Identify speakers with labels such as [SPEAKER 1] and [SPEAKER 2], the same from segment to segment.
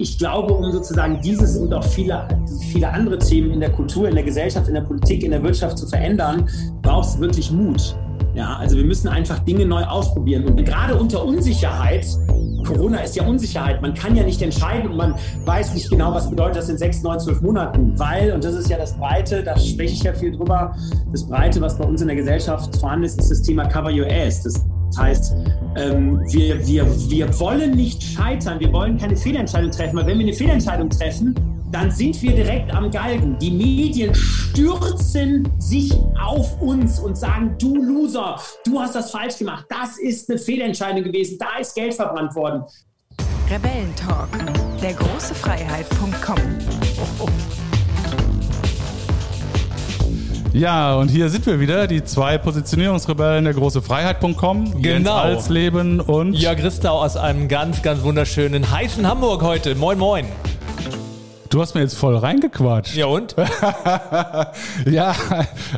[SPEAKER 1] Ich glaube, um sozusagen dieses und auch viele, viele andere Themen in der Kultur, in der Gesellschaft, in der Politik, in der Wirtschaft zu verändern, braucht es wirklich Mut. Ja, also wir müssen einfach Dinge neu ausprobieren. Und gerade unter Unsicherheit, Corona ist ja Unsicherheit, man kann ja nicht entscheiden und man weiß nicht genau, was bedeutet das in sechs, neun, zwölf Monaten. Weil, und das ist ja das Breite, da spreche ich ja viel drüber, das Breite, was bei uns in der Gesellschaft vorhanden ist, ist das Thema Cover Your Ass. Das heißt, ähm, wir, wir, wir wollen nicht scheitern, wir wollen keine Fehlentscheidung treffen, weil wenn wir eine Fehlentscheidung treffen, dann sind wir direkt am Galgen. Die Medien stürzen sich auf uns und sagen, du Loser, du hast das falsch gemacht, das ist eine Fehlentscheidung gewesen, da ist Geld verbrannt worden.
[SPEAKER 2] Rebellentalk, der große Freiheit.com.
[SPEAKER 3] Ja, und hier sind wir wieder, die zwei Positionierungsrebellen der große Freiheit.com.
[SPEAKER 4] Genau.
[SPEAKER 3] Als Leben und
[SPEAKER 4] Jörg Ristau aus einem ganz, ganz wunderschönen, heißen Hamburg heute. Moin, moin.
[SPEAKER 3] Du hast mir jetzt voll reingequatscht.
[SPEAKER 4] Ja und?
[SPEAKER 3] ja,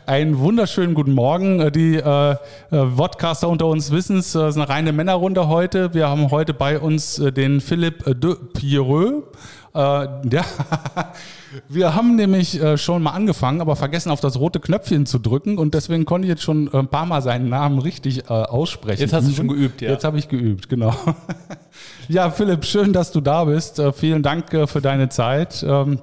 [SPEAKER 3] einen wunderschönen guten Morgen. Die äh, Vodcaster unter uns wissen es, es ist eine reine Männerrunde heute. Wir haben heute bei uns äh, den Philipp de Pierreux. Äh, ja, wir haben nämlich äh, schon mal angefangen, aber vergessen auf das rote Knöpfchen zu drücken und deswegen konnte ich jetzt schon ein paar Mal seinen Namen richtig äh, aussprechen.
[SPEAKER 4] Jetzt hast du schon geübt, ja.
[SPEAKER 3] Jetzt habe ich geübt, genau. ja, Philipp, schön, dass du da bist. Äh, vielen Dank äh, für deine Zeit. Ähm,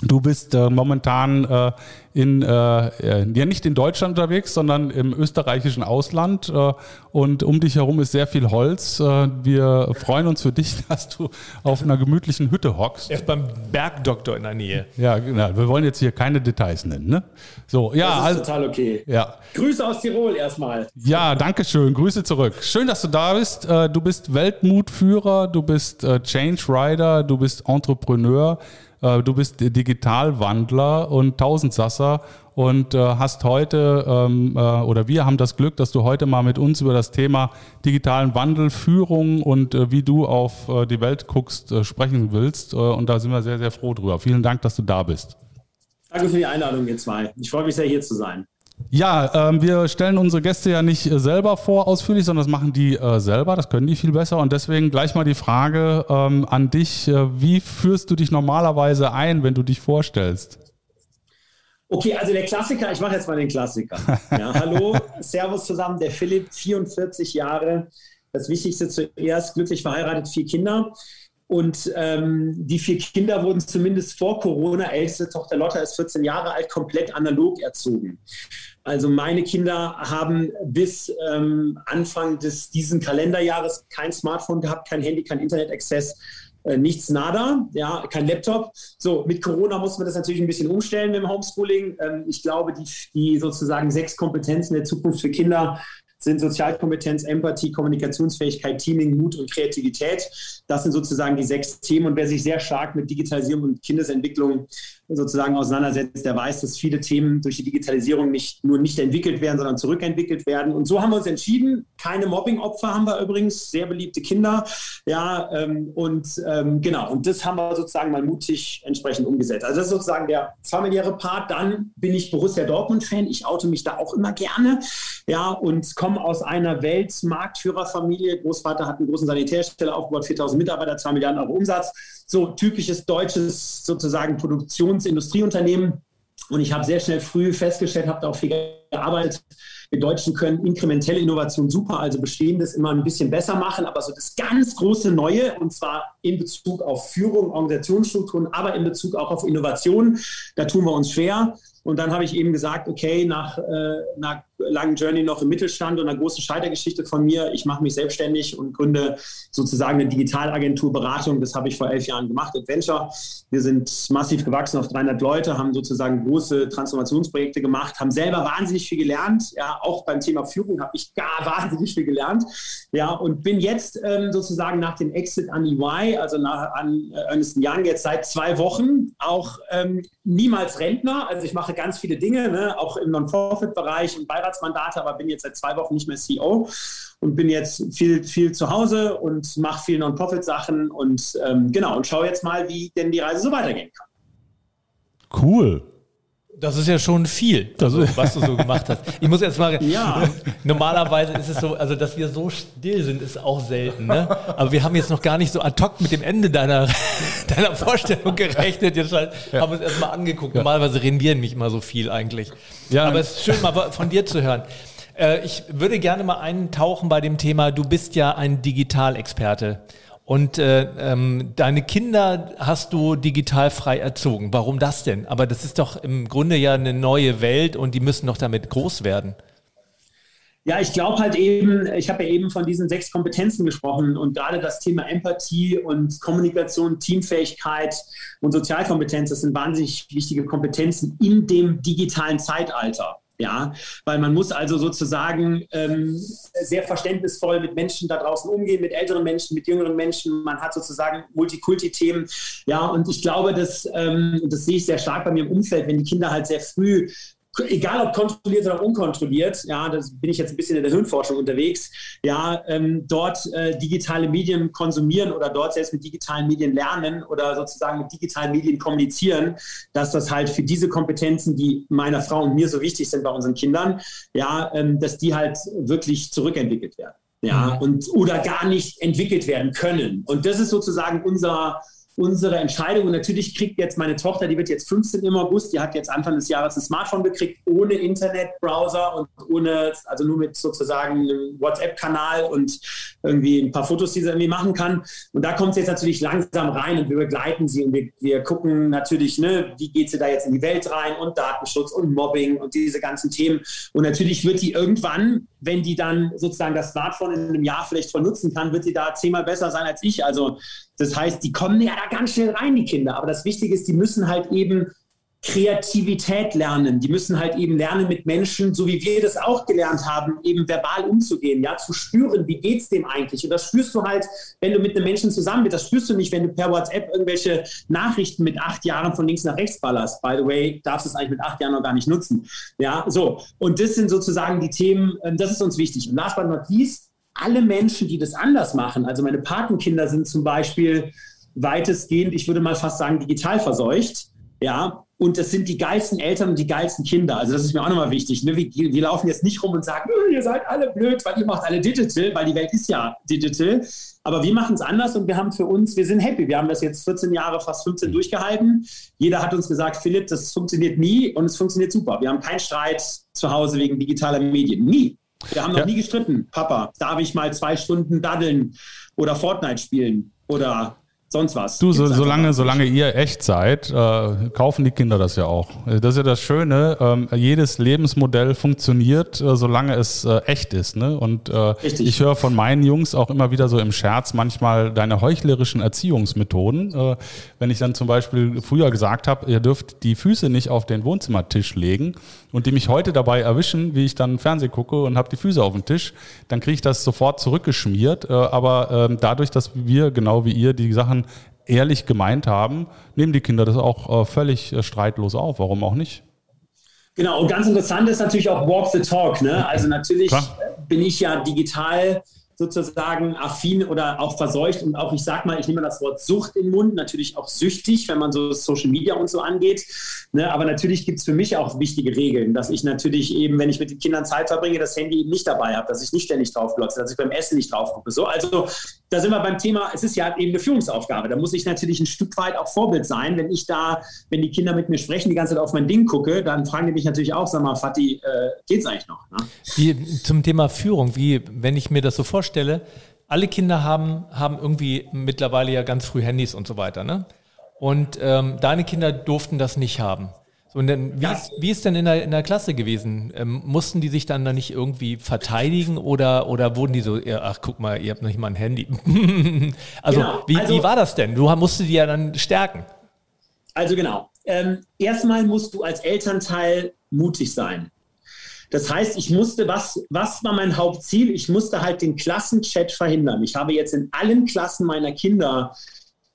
[SPEAKER 3] Du bist äh, momentan äh, in, äh, ja nicht in Deutschland unterwegs, sondern im österreichischen Ausland äh, und um dich herum ist sehr viel Holz. Äh, wir freuen uns für dich, dass du auf einer gemütlichen Hütte hockst.
[SPEAKER 4] Er ist beim Bergdoktor in der Nähe.
[SPEAKER 3] Ja, genau. Wir wollen jetzt hier keine Details nennen. Ne? So, ja,
[SPEAKER 1] Das ist
[SPEAKER 3] also,
[SPEAKER 1] total okay.
[SPEAKER 3] ja.
[SPEAKER 1] Grüße aus Tirol erstmal.
[SPEAKER 3] Ja, danke schön. Grüße zurück. Schön, dass du da bist. Äh, Du bist Weltmutführer, du bist äh, Change Rider, du bist Entrepreneur, du bist Digitalwandler und Tausendsasser und äh, hast heute ähm, äh, oder wir haben das Glück, dass du heute mal mit uns über das Thema digitalen Wandel, Führung und äh, wie du auf äh, die Welt guckst, äh, sprechen willst. Äh, Und da sind wir sehr, sehr froh drüber. Vielen Dank, dass du da bist.
[SPEAKER 1] Danke für die Einladung, ihr zwei. Ich freue mich sehr, hier zu sein.
[SPEAKER 3] Ja, ähm, wir stellen unsere Gäste ja nicht äh, selber vor ausführlich, sondern das machen die äh, selber. Das können die viel besser. Und deswegen gleich mal die Frage ähm, an dich. Äh, wie führst du dich normalerweise ein, wenn du dich vorstellst?
[SPEAKER 1] Okay, also der Klassiker, ich mache jetzt mal den Klassiker. Ja, hallo, Servus zusammen, der Philipp, 44 Jahre. Das Wichtigste zuerst, glücklich verheiratet, vier Kinder. Und ähm, die vier Kinder wurden zumindest vor Corona, älteste Tochter Lotta ist 14 Jahre alt, komplett analog erzogen. Also meine Kinder haben bis ähm, Anfang des diesen Kalenderjahres kein Smartphone gehabt, kein Handy, kein Internet-Access, äh, nichts nada, ja, kein Laptop. So, mit Corona muss man das natürlich ein bisschen umstellen mit dem Homeschooling. Ähm, ich glaube, die, die sozusagen sechs Kompetenzen der Zukunft für Kinder sind Sozialkompetenz, Empathie, Kommunikationsfähigkeit, Teaming, Mut und Kreativität. Das sind sozusagen die sechs Themen. Und wer sich sehr stark mit Digitalisierung und Kindesentwicklung sozusagen auseinandersetzt, der weiß, dass viele Themen durch die Digitalisierung nicht nur nicht entwickelt werden, sondern zurückentwickelt werden. Und so haben wir uns entschieden. Keine Mobbing-Opfer haben wir übrigens, sehr beliebte Kinder. Ja, ähm, und ähm, genau, und das haben wir sozusagen mal mutig entsprechend umgesetzt. Also das ist sozusagen der familiäre Part. Dann bin ich Borussia Dortmund-Fan. Ich oute mich da auch immer gerne. Ja, und komme aus einer Weltmarktführerfamilie. Großvater hat einen großen Sanitärsteller aufgebaut, 4000 Mitarbeiter, 2 Milliarden Euro Umsatz. So typisches deutsches sozusagen Produktionsindustrieunternehmen. Und ich habe sehr schnell früh festgestellt, habe da auch viel gearbeitet. Wir Deutschen können inkrementelle Innovation super, also Bestehendes immer ein bisschen besser machen, aber so das ganz große Neue, und zwar in Bezug auf Führung, Organisationsstrukturen, aber in Bezug auch auf Innovation, da tun wir uns schwer. Und dann habe ich eben gesagt, okay, nach äh, einer langen Journey noch im Mittelstand und einer großen Scheitergeschichte von mir, ich mache mich selbstständig und gründe sozusagen eine Digitalagentur Beratung. Das habe ich vor elf Jahren gemacht, Adventure. Wir sind massiv gewachsen auf 300 Leute, haben sozusagen große Transformationsprojekte gemacht, haben selber wahnsinnig viel gelernt. Ja, auch beim Thema Führung habe ich gar wahnsinnig viel gelernt. Ja, und bin jetzt ähm, sozusagen nach dem Exit an EY, also nach, an äh, Ernst Young, jetzt seit zwei Wochen auch ähm, niemals Rentner. Also ich mache ganz viele Dinge, ne, auch im Non-Profit-Bereich und Beiratsmandate, aber bin jetzt seit zwei Wochen nicht mehr CEO und bin jetzt viel, viel zu Hause und mache viel Non-Profit-Sachen und ähm, genau und schaue jetzt mal, wie denn die Reise so weitergehen kann.
[SPEAKER 3] Cool.
[SPEAKER 4] Das ist ja schon viel, also, was du so gemacht hast. Ich muss jetzt mal.
[SPEAKER 1] Ja.
[SPEAKER 4] Normalerweise ist es so, also dass wir so still sind, ist auch selten. Ne? Aber wir haben jetzt noch gar nicht so ad hoc mit dem Ende deiner, deiner Vorstellung gerechnet. Jetzt halt, ja. haben wir uns erstmal angeguckt. Normalerweise reden wir nicht mal so viel eigentlich. Ja. Aber es ist schön, mal von dir zu hören. Äh, ich würde gerne mal eintauchen bei dem Thema, du bist ja ein Digitalexperte. Und äh, ähm, deine Kinder hast du digital frei erzogen. Warum das denn? Aber das ist doch im Grunde ja eine neue Welt und die müssen doch damit groß werden.
[SPEAKER 1] Ja, ich glaube halt eben, ich habe ja eben von diesen sechs Kompetenzen gesprochen und gerade das Thema Empathie und Kommunikation, Teamfähigkeit und Sozialkompetenz, das sind wahnsinnig wichtige Kompetenzen in dem digitalen Zeitalter. Ja, weil man muss also sozusagen ähm, sehr verständnisvoll mit Menschen da draußen umgehen, mit älteren Menschen, mit jüngeren Menschen. Man hat sozusagen Multikulti-Themen. Ja, und ich glaube, dass, ähm, das sehe ich sehr stark bei mir im Umfeld, wenn die Kinder halt sehr früh egal ob kontrolliert oder unkontrolliert, ja, das bin ich jetzt ein bisschen in der Hirnforschung unterwegs, ja, ähm, dort äh, digitale Medien konsumieren oder dort selbst mit digitalen Medien lernen oder sozusagen mit digitalen Medien kommunizieren, dass das halt für diese Kompetenzen, die meiner Frau und mir so wichtig sind bei unseren Kindern, ja, ähm, dass die halt wirklich zurückentwickelt werden. Ja, mhm. und oder gar nicht entwickelt werden können. Und das ist sozusagen unser, unsere Entscheidung. Und natürlich kriegt jetzt meine Tochter, die wird jetzt 15 im August, die hat jetzt Anfang des Jahres ein Smartphone gekriegt, ohne Internetbrowser und ohne, also nur mit sozusagen einem WhatsApp-Kanal und irgendwie ein paar Fotos, die sie irgendwie machen kann. Und da kommt sie jetzt natürlich langsam rein und wir begleiten sie und wir, wir gucken natürlich, ne, wie geht sie da jetzt in die Welt rein und Datenschutz und Mobbing und diese ganzen Themen. Und natürlich wird die irgendwann, wenn die dann sozusagen das Smartphone in einem Jahr vielleicht voll nutzen kann, wird sie da zehnmal besser sein als ich. Also das heißt, die kommen ja da ganz schnell rein, die Kinder. Aber das Wichtige ist, die müssen halt eben Kreativität lernen. Die müssen halt eben lernen, mit Menschen, so wie wir das auch gelernt haben, eben verbal umzugehen, ja, zu spüren, wie geht's dem eigentlich? Und das spürst du halt, wenn du mit einem Menschen zusammen bist. Das spürst du nicht, wenn du per WhatsApp irgendwelche Nachrichten mit acht Jahren von links nach rechts ballerst. By the way, darfst du es eigentlich mit acht Jahren noch gar nicht nutzen. Ja, so. Und das sind sozusagen die Themen, ähm, das ist uns wichtig. Und last but not least, alle Menschen, die das anders machen, also meine Patenkinder sind zum Beispiel weitestgehend, ich würde mal fast sagen, digital verseucht. Ja, und das sind die geilsten Eltern und die geilsten Kinder. Also das ist mir auch nochmal wichtig. Ne? Wir, wir, laufen jetzt nicht rum und sagen, ihr seid alle blöd, weil ihr macht alle digital, weil die Welt ist ja digital. Aber wir machen es anders und wir haben für uns, wir sind happy. Wir haben das jetzt 14 Jahre, fast 15 durchgehalten. Jeder hat uns gesagt, Philipp, das funktioniert nie und es funktioniert super. Wir haben keinen Streit zu Hause wegen digitaler Medien. Nie. Wir haben noch ja. nie gestritten. Papa, darf ich mal zwei Stunden daddeln oder Fortnite spielen oder sonst was.
[SPEAKER 3] Du, so, solange, solange ihr echt seid, äh, kaufen die Kinder das ja auch. Das ist ja das Schöne. Ähm, jedes Lebensmodell funktioniert, äh, solange es äh, echt ist. Ne? Und äh, ich höre von meinen Jungs auch immer wieder so im Scherz manchmal deine heuchlerischen Erziehungsmethoden. Äh, wenn ich dann zum Beispiel früher gesagt habe, ihr dürft die Füße nicht auf den Wohnzimmertisch legen und die mich heute dabei erwischen, wie ich dann Fernsehen gucke und habe die Füße auf dem Tisch, dann kriege ich das sofort zurückgeschmiert. Äh, aber ähm, dadurch, dass wir genau wie ihr die Sachen ehrlich gemeint haben, nehmen die Kinder das auch äh, völlig äh, streitlos auf. Warum auch nicht?
[SPEAKER 1] Genau, und ganz interessant ist natürlich auch Walk the Talk. Ne? Also natürlich Klar. bin ich ja digital sozusagen affin oder auch verseucht und auch, ich sag mal, ich nehme das Wort Sucht in den Mund, natürlich auch süchtig, wenn man so Social Media und so angeht. Ne? Aber natürlich gibt es für mich auch wichtige Regeln, dass ich natürlich eben, wenn ich mit den Kindern Zeit verbringe, das Handy eben nicht dabei habe, dass ich nicht ständig drauf glotze, dass ich beim Essen nicht drauf gucke. So, also da sind wir beim Thema, es ist ja eben eine Führungsaufgabe. Da muss ich natürlich ein Stück weit auch Vorbild sein. Wenn ich da, wenn die Kinder mit mir sprechen, die ganze Zeit auf mein Ding gucke, dann fragen die mich natürlich auch, sag mal, Fatih, äh, geht's eigentlich noch? Ne?
[SPEAKER 4] Wie, zum Thema Führung, wie, wenn ich mir das so vorstelle, alle Kinder haben, haben irgendwie mittlerweile ja ganz früh Handys und so weiter, ne? Und ähm, deine Kinder durften das nicht haben. So, und dann, wie, ja. ist, wie ist denn in der, in der Klasse gewesen? Ähm, mussten die sich dann da nicht irgendwie verteidigen oder, oder wurden die so, ach guck mal, ihr habt noch nicht mal ein Handy? also, genau. wie, also, wie war das denn? Du musstest die ja dann stärken.
[SPEAKER 1] Also genau. Ähm, erstmal musst du als Elternteil mutig sein. Das heißt, ich musste, was, was war mein Hauptziel? Ich musste halt den Klassenchat verhindern. Ich habe jetzt in allen Klassen meiner Kinder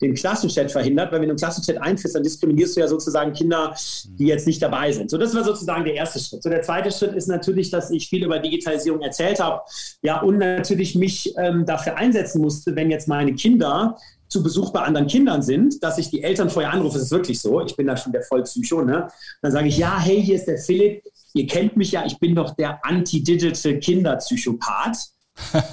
[SPEAKER 1] den Klassenchat verhindert, weil wenn du einen Klassenchat einführst, dann diskriminierst du ja sozusagen Kinder, die jetzt nicht dabei sind. So, das war sozusagen der erste Schritt. So, der zweite Schritt ist natürlich, dass ich viel über Digitalisierung erzählt habe, ja, und natürlich mich ähm, dafür einsetzen musste, wenn jetzt meine Kinder zu Besuch bei anderen Kindern sind, dass ich die Eltern vorher anrufe, das ist wirklich so, ich bin da schon der Vollpsycho, ne? Dann sage ich, ja, hey, hier ist der Philipp, ihr kennt mich ja, ich bin doch der anti-digital Kinderpsychopath.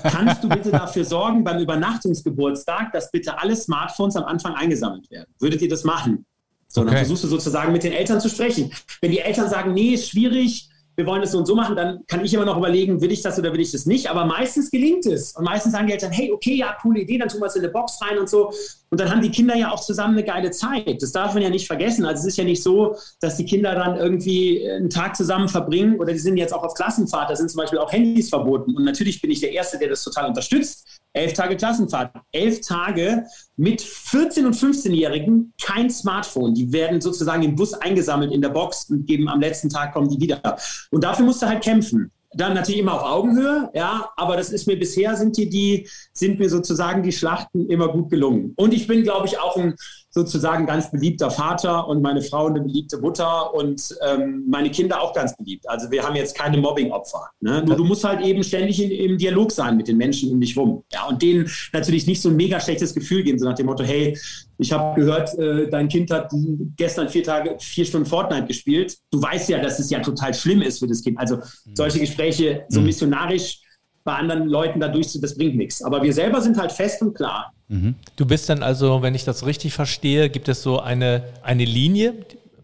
[SPEAKER 1] Kannst du bitte dafür sorgen, beim Übernachtungsgeburtstag, dass bitte alle Smartphones am Anfang eingesammelt werden? Würdet ihr das machen? So, okay. dann versuchst du sozusagen mit den Eltern zu sprechen. Wenn die Eltern sagen, nee, ist schwierig, wir wollen das so und so machen, dann kann ich immer noch überlegen, will ich das oder will ich das nicht. Aber meistens gelingt es. Und meistens sagen die Eltern, hey, okay, ja, coole Idee, dann tun wir es in eine Box rein und so. Und dann haben die Kinder ja auch zusammen eine geile Zeit. Das darf man ja nicht vergessen. Also es ist ja nicht so, dass die Kinder dann irgendwie einen Tag zusammen verbringen oder die sind jetzt auch auf Klassenfahrt. Da sind zum Beispiel auch Handys verboten. Und natürlich bin ich der Erste, der das total unterstützt. Elf Tage Klassenfahrt. Elf Tage mit 14- und 15-Jährigen kein Smartphone. Die werden sozusagen im Bus eingesammelt in der Box und geben am letzten Tag kommen die wieder. Und dafür musst du halt kämpfen. Dann natürlich immer auf Augenhöhe, ja, aber das ist mir bisher sind die, die sind mir sozusagen die Schlachten immer gut gelungen. Und ich bin, glaube ich, auch ein sozusagen ganz beliebter Vater und meine Frau eine beliebte Mutter und ähm, meine Kinder auch ganz beliebt. Also wir haben jetzt keine Mobbing-Opfer. Ne? Nur du musst halt eben ständig in, im Dialog sein mit den Menschen um dich rum. Ja, und denen natürlich nicht so ein mega schlechtes Gefühl geben, so nach dem Motto, hey, ich habe gehört, äh, dein Kind hat gestern vier Tage, vier Stunden Fortnite gespielt. Du weißt ja, dass es ja total schlimm ist für das Kind. Also solche Gespräche so mhm. missionarisch bei anderen Leuten dadurch, das bringt nichts. Aber wir selber sind halt fest und klar.
[SPEAKER 4] Mhm. Du bist dann also, wenn ich das richtig verstehe, gibt es so eine, eine Linie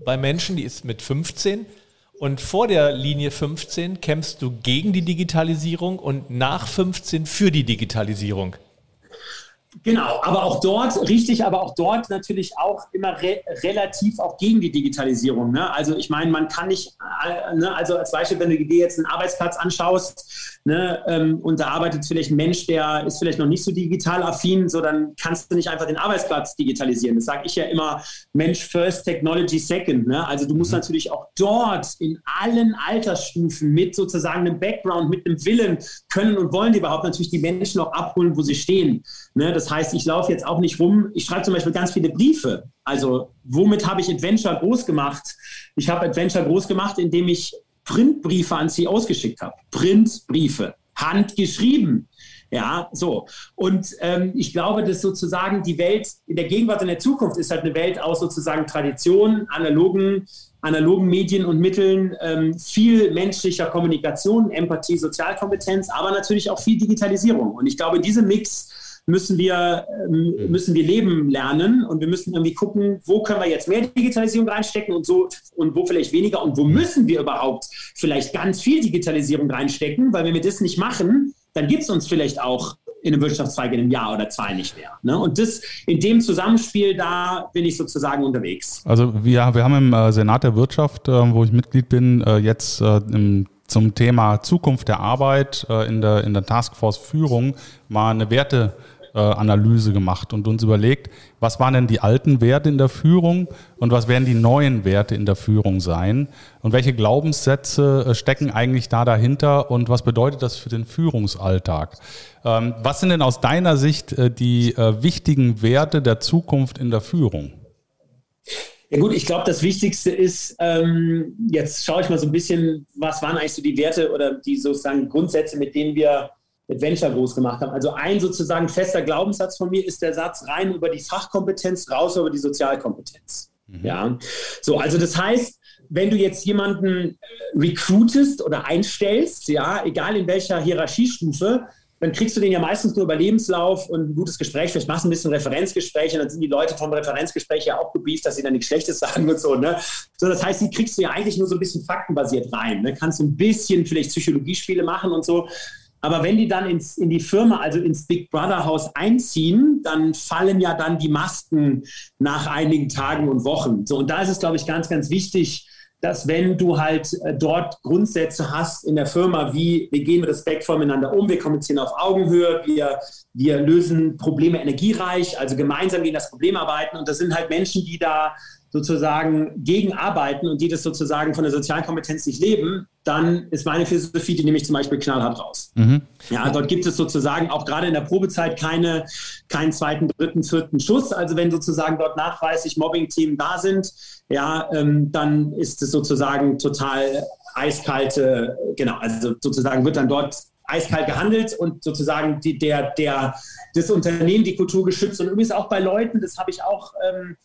[SPEAKER 4] bei Menschen, die ist mit 15. Und vor der Linie 15 kämpfst du gegen die Digitalisierung und nach 15 für die Digitalisierung.
[SPEAKER 1] Genau, aber auch dort, richtig, aber auch dort natürlich auch immer re relativ auch gegen die Digitalisierung. Ne? Also ich meine, man kann nicht, äh, ne, also als Beispiel, wenn du dir jetzt einen Arbeitsplatz anschaust ne, ähm, und da arbeitet vielleicht ein Mensch, der ist vielleicht noch nicht so digital affin, so dann kannst du nicht einfach den Arbeitsplatz digitalisieren. Das sage ich ja immer, Mensch first, Technology second. Ne? Also du musst mhm. natürlich auch dort in allen Altersstufen mit sozusagen einem Background, mit einem Willen können und wollen die überhaupt natürlich die Menschen auch abholen, wo sie stehen. Ne? Das heißt, ich laufe jetzt auch nicht rum. Ich schreibe zum Beispiel ganz viele Briefe. Also, womit habe ich Adventure groß gemacht? Ich habe Adventure groß gemacht, indem ich Printbriefe an sie ausgeschickt habe. Printbriefe, handgeschrieben. Ja, so. Und ähm, ich glaube, dass sozusagen die Welt in der Gegenwart und der Zukunft ist halt eine Welt aus sozusagen Tradition, analogen, analogen Medien und Mitteln, ähm, viel menschlicher Kommunikation, Empathie, Sozialkompetenz, aber natürlich auch viel Digitalisierung. Und ich glaube, diese Mix müssen wir, ähm, mhm. müssen wir leben lernen und wir müssen irgendwie gucken, wo können wir jetzt mehr Digitalisierung reinstecken und so und wo vielleicht weniger und wo mhm. müssen wir überhaupt vielleicht ganz viel Digitalisierung reinstecken, weil wenn wir das nicht machen, dann gibt es uns vielleicht auch in einem Wirtschaftszweig in einem Jahr oder zwei nicht mehr. Ne? Und das in dem Zusammenspiel, da bin ich sozusagen unterwegs.
[SPEAKER 3] Also wir, wir haben im äh, Senat der Wirtschaft, äh, wo ich Mitglied bin, äh, jetzt im zum Thema Zukunft der Arbeit in der, in der Taskforce Führung mal eine Werte äh, Analyse gemacht und uns überlegt, was waren denn die alten Werte in der Führung und was werden die neuen Werte in der Führung sein und welche Glaubenssätze äh, stecken eigentlich da dahinter und was bedeutet das für den Führungsalltag? Ähm, was sind denn aus deiner Sicht äh, die wichtigen Werte der Zukunft in der Führung?
[SPEAKER 1] Ja gut, ich glaube, das Wichtigste ist, ähm, jetzt schaue ich mal so ein bisschen, was waren eigentlich so die Werte oder die sozusagen Grundsätze, mit denen wir Adventure groß gemacht haben. Also ein sozusagen fester Glaubenssatz von mir ist der Satz rein über die Fachkompetenz, raus über die Sozialkompetenz. Mhm. Ja, so, also das heißt, wenn du jetzt jemanden äh, recruitest oder einstellst, ja, egal in welcher Hierarchiestufe, dann kriegst du den ja meistens nur über Lebenslauf und ein gutes Gespräch. Vielleicht machst du ein bisschen Referenzgespräch und dann sind die Leute vom Referenzgespräch ja auch gebieft, dass sie dann nichts Schlechtes sagen und so. Ne? So, das heißt, die kriegst du ja eigentlich nur so ein bisschen faktenbasiert rein. Ne? Kannst du ein bisschen vielleicht Psychologiespiele machen und so. Aber wenn die dann ins, in die Firma, also ins Big Brother Haus einziehen, dann fallen ja dann die Masken nach einigen Tagen und Wochen. So, und da ist es, glaube ich, ganz, ganz wichtig, dass wenn du halt äh, dort Grundsätze hast in der Firma, wie wir gehen respektvoll miteinander um, wir kommunizieren auf Augenhöhe, wir, wir lösen Probleme energiereich, also gemeinsam gegen das Problem arbeiten. Und das sind halt Menschen, die da sozusagen gegen arbeiten und die das sozusagen von der sozialen Kompetenz nicht leben, dann ist meine Philosophie, die nehme ich zum Beispiel knallhart raus. Mhm. Ja, dort gibt es sozusagen auch gerade in der Probezeit keine, keinen zweiten, dritten, vierten Schuss. Also wenn sozusagen dort nachweislich Mobbing-Team da sind, ja, ähm, dann ist es sozusagen total eiskalte, genau, also sozusagen wird dann dort eiskalt gehandelt und sozusagen die, der, der, das Unternehmen die Kultur geschützt. Und übrigens auch bei Leuten, das habe ich auch ähm,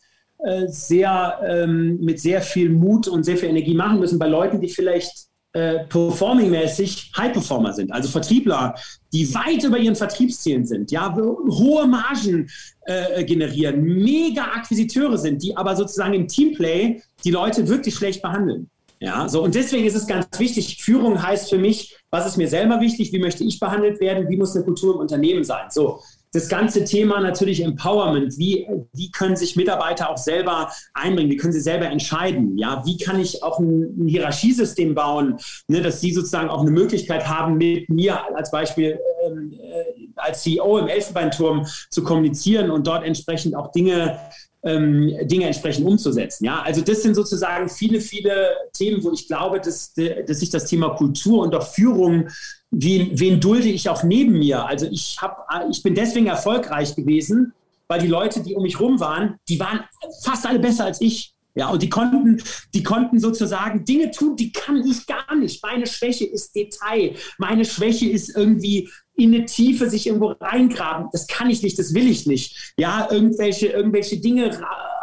[SPEAKER 1] äh, sehr ähm, mit sehr viel Mut und sehr viel Energie machen müssen, bei Leuten, die vielleicht äh, performing-mäßig High-Performer sind, also Vertriebler, die weit über ihren Vertriebszielen sind, ja, hohe Margen äh, generieren, mega Akquisiteure sind, die aber sozusagen im Teamplay die Leute wirklich schlecht behandeln. Ja, so und deswegen ist es ganz wichtig. Führung heißt für mich, was ist mir selber wichtig, wie möchte ich behandelt werden, wie muss eine Kultur im Unternehmen sein. So, das ganze Thema natürlich Empowerment. Wie, wie können sich Mitarbeiter auch selber einbringen? Wie können sie selber entscheiden? Ja, wie kann ich auch ein, ein Hierarchiesystem bauen, ne, dass sie sozusagen auch eine Möglichkeit haben, mit mir als Beispiel ähm, äh, als CEO im Elfenbeinturm zu kommunizieren und dort entsprechend auch Dinge ähm, Dinge entsprechend umzusetzen. Ja, also das sind sozusagen viele, viele Themen, wo ich glaube, dass, dass sich das Thema Kultur und auch Führung wen, wen dulde ich auch neben mir? Also ich, hab, ich bin deswegen erfolgreich gewesen, weil die Leute, die um mich rum waren, die waren fast alle besser als ich. Ja, und die konnten, die konnten sozusagen Dinge tun, die kann ich gar nicht. Meine Schwäche ist Detail. Meine Schwäche ist irgendwie in eine Tiefe sich irgendwo reingraben. Das kann ich nicht, das will ich nicht. Ja, irgendwelche, irgendwelche Dinge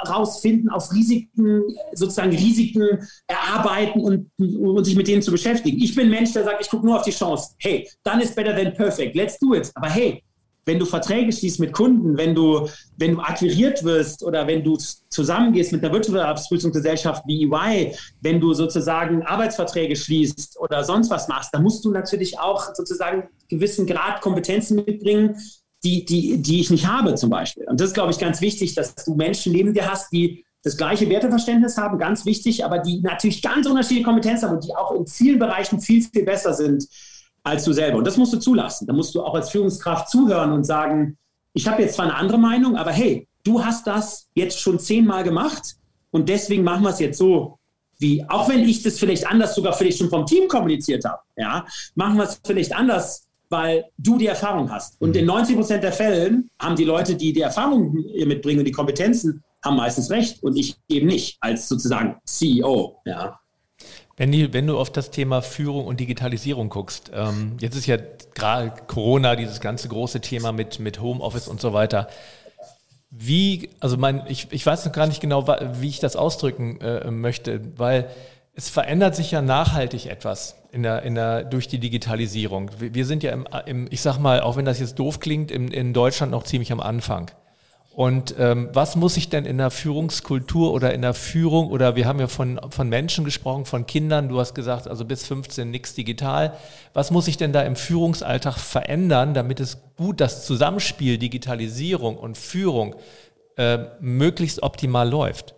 [SPEAKER 1] rausfinden, auf Risiken, sozusagen Risiken erarbeiten und, und sich mit denen zu beschäftigen. Ich bin Mensch, der sagt, ich gucke nur auf die Chance. Hey, dann ist better than perfect. Let's do it. Aber hey, wenn du Verträge schließt mit Kunden, wenn du, wenn du akquiriert wirst oder wenn du zusammengehst mit einer Wettbewerbsprüfungsgesellschaft wie EY, wenn du sozusagen Arbeitsverträge schließt oder sonst was machst, dann musst du natürlich auch sozusagen gewissen Grad Kompetenzen mitbringen, die, die, die ich nicht habe zum Beispiel. Und das ist, glaube ich, ganz wichtig, dass du Menschen neben dir hast, die das gleiche Werteverständnis haben, ganz wichtig, aber die natürlich ganz unterschiedliche Kompetenzen haben und die auch in vielen Bereichen viel, viel besser sind als du selber. Und das musst du zulassen. Da musst du auch als Führungskraft zuhören und sagen, ich habe jetzt zwar eine andere Meinung, aber hey, du hast das jetzt schon zehnmal gemacht und deswegen machen wir es jetzt so, wie, auch wenn ich das vielleicht anders sogar vielleicht schon vom Team kommuniziert habe, ja, machen wir es vielleicht anders, weil du die Erfahrung hast. Und in 90 Prozent der Fällen haben die Leute, die die Erfahrung mitbringen und die Kompetenzen, haben meistens recht und ich eben nicht als sozusagen CEO, ja.
[SPEAKER 4] Wenn, die, wenn du auf das Thema Führung und Digitalisierung guckst, ähm, jetzt ist ja gerade Corona, dieses ganze große Thema mit, mit Homeoffice und so weiter. Wie, also mein, ich, ich weiß noch gar nicht genau, wie ich das ausdrücken äh, möchte, weil es verändert sich ja nachhaltig etwas in der, in der, durch die Digitalisierung. Wir sind ja im, im ich sag mal, auch wenn das jetzt doof klingt, im, in Deutschland noch ziemlich am Anfang. Und ähm, was muss ich denn in der Führungskultur oder in der Führung oder wir haben ja von, von Menschen gesprochen, von Kindern, du hast gesagt, also bis 15 nichts digital. Was muss ich denn da im Führungsalltag verändern, damit es gut das Zusammenspiel Digitalisierung und Führung äh, möglichst optimal läuft?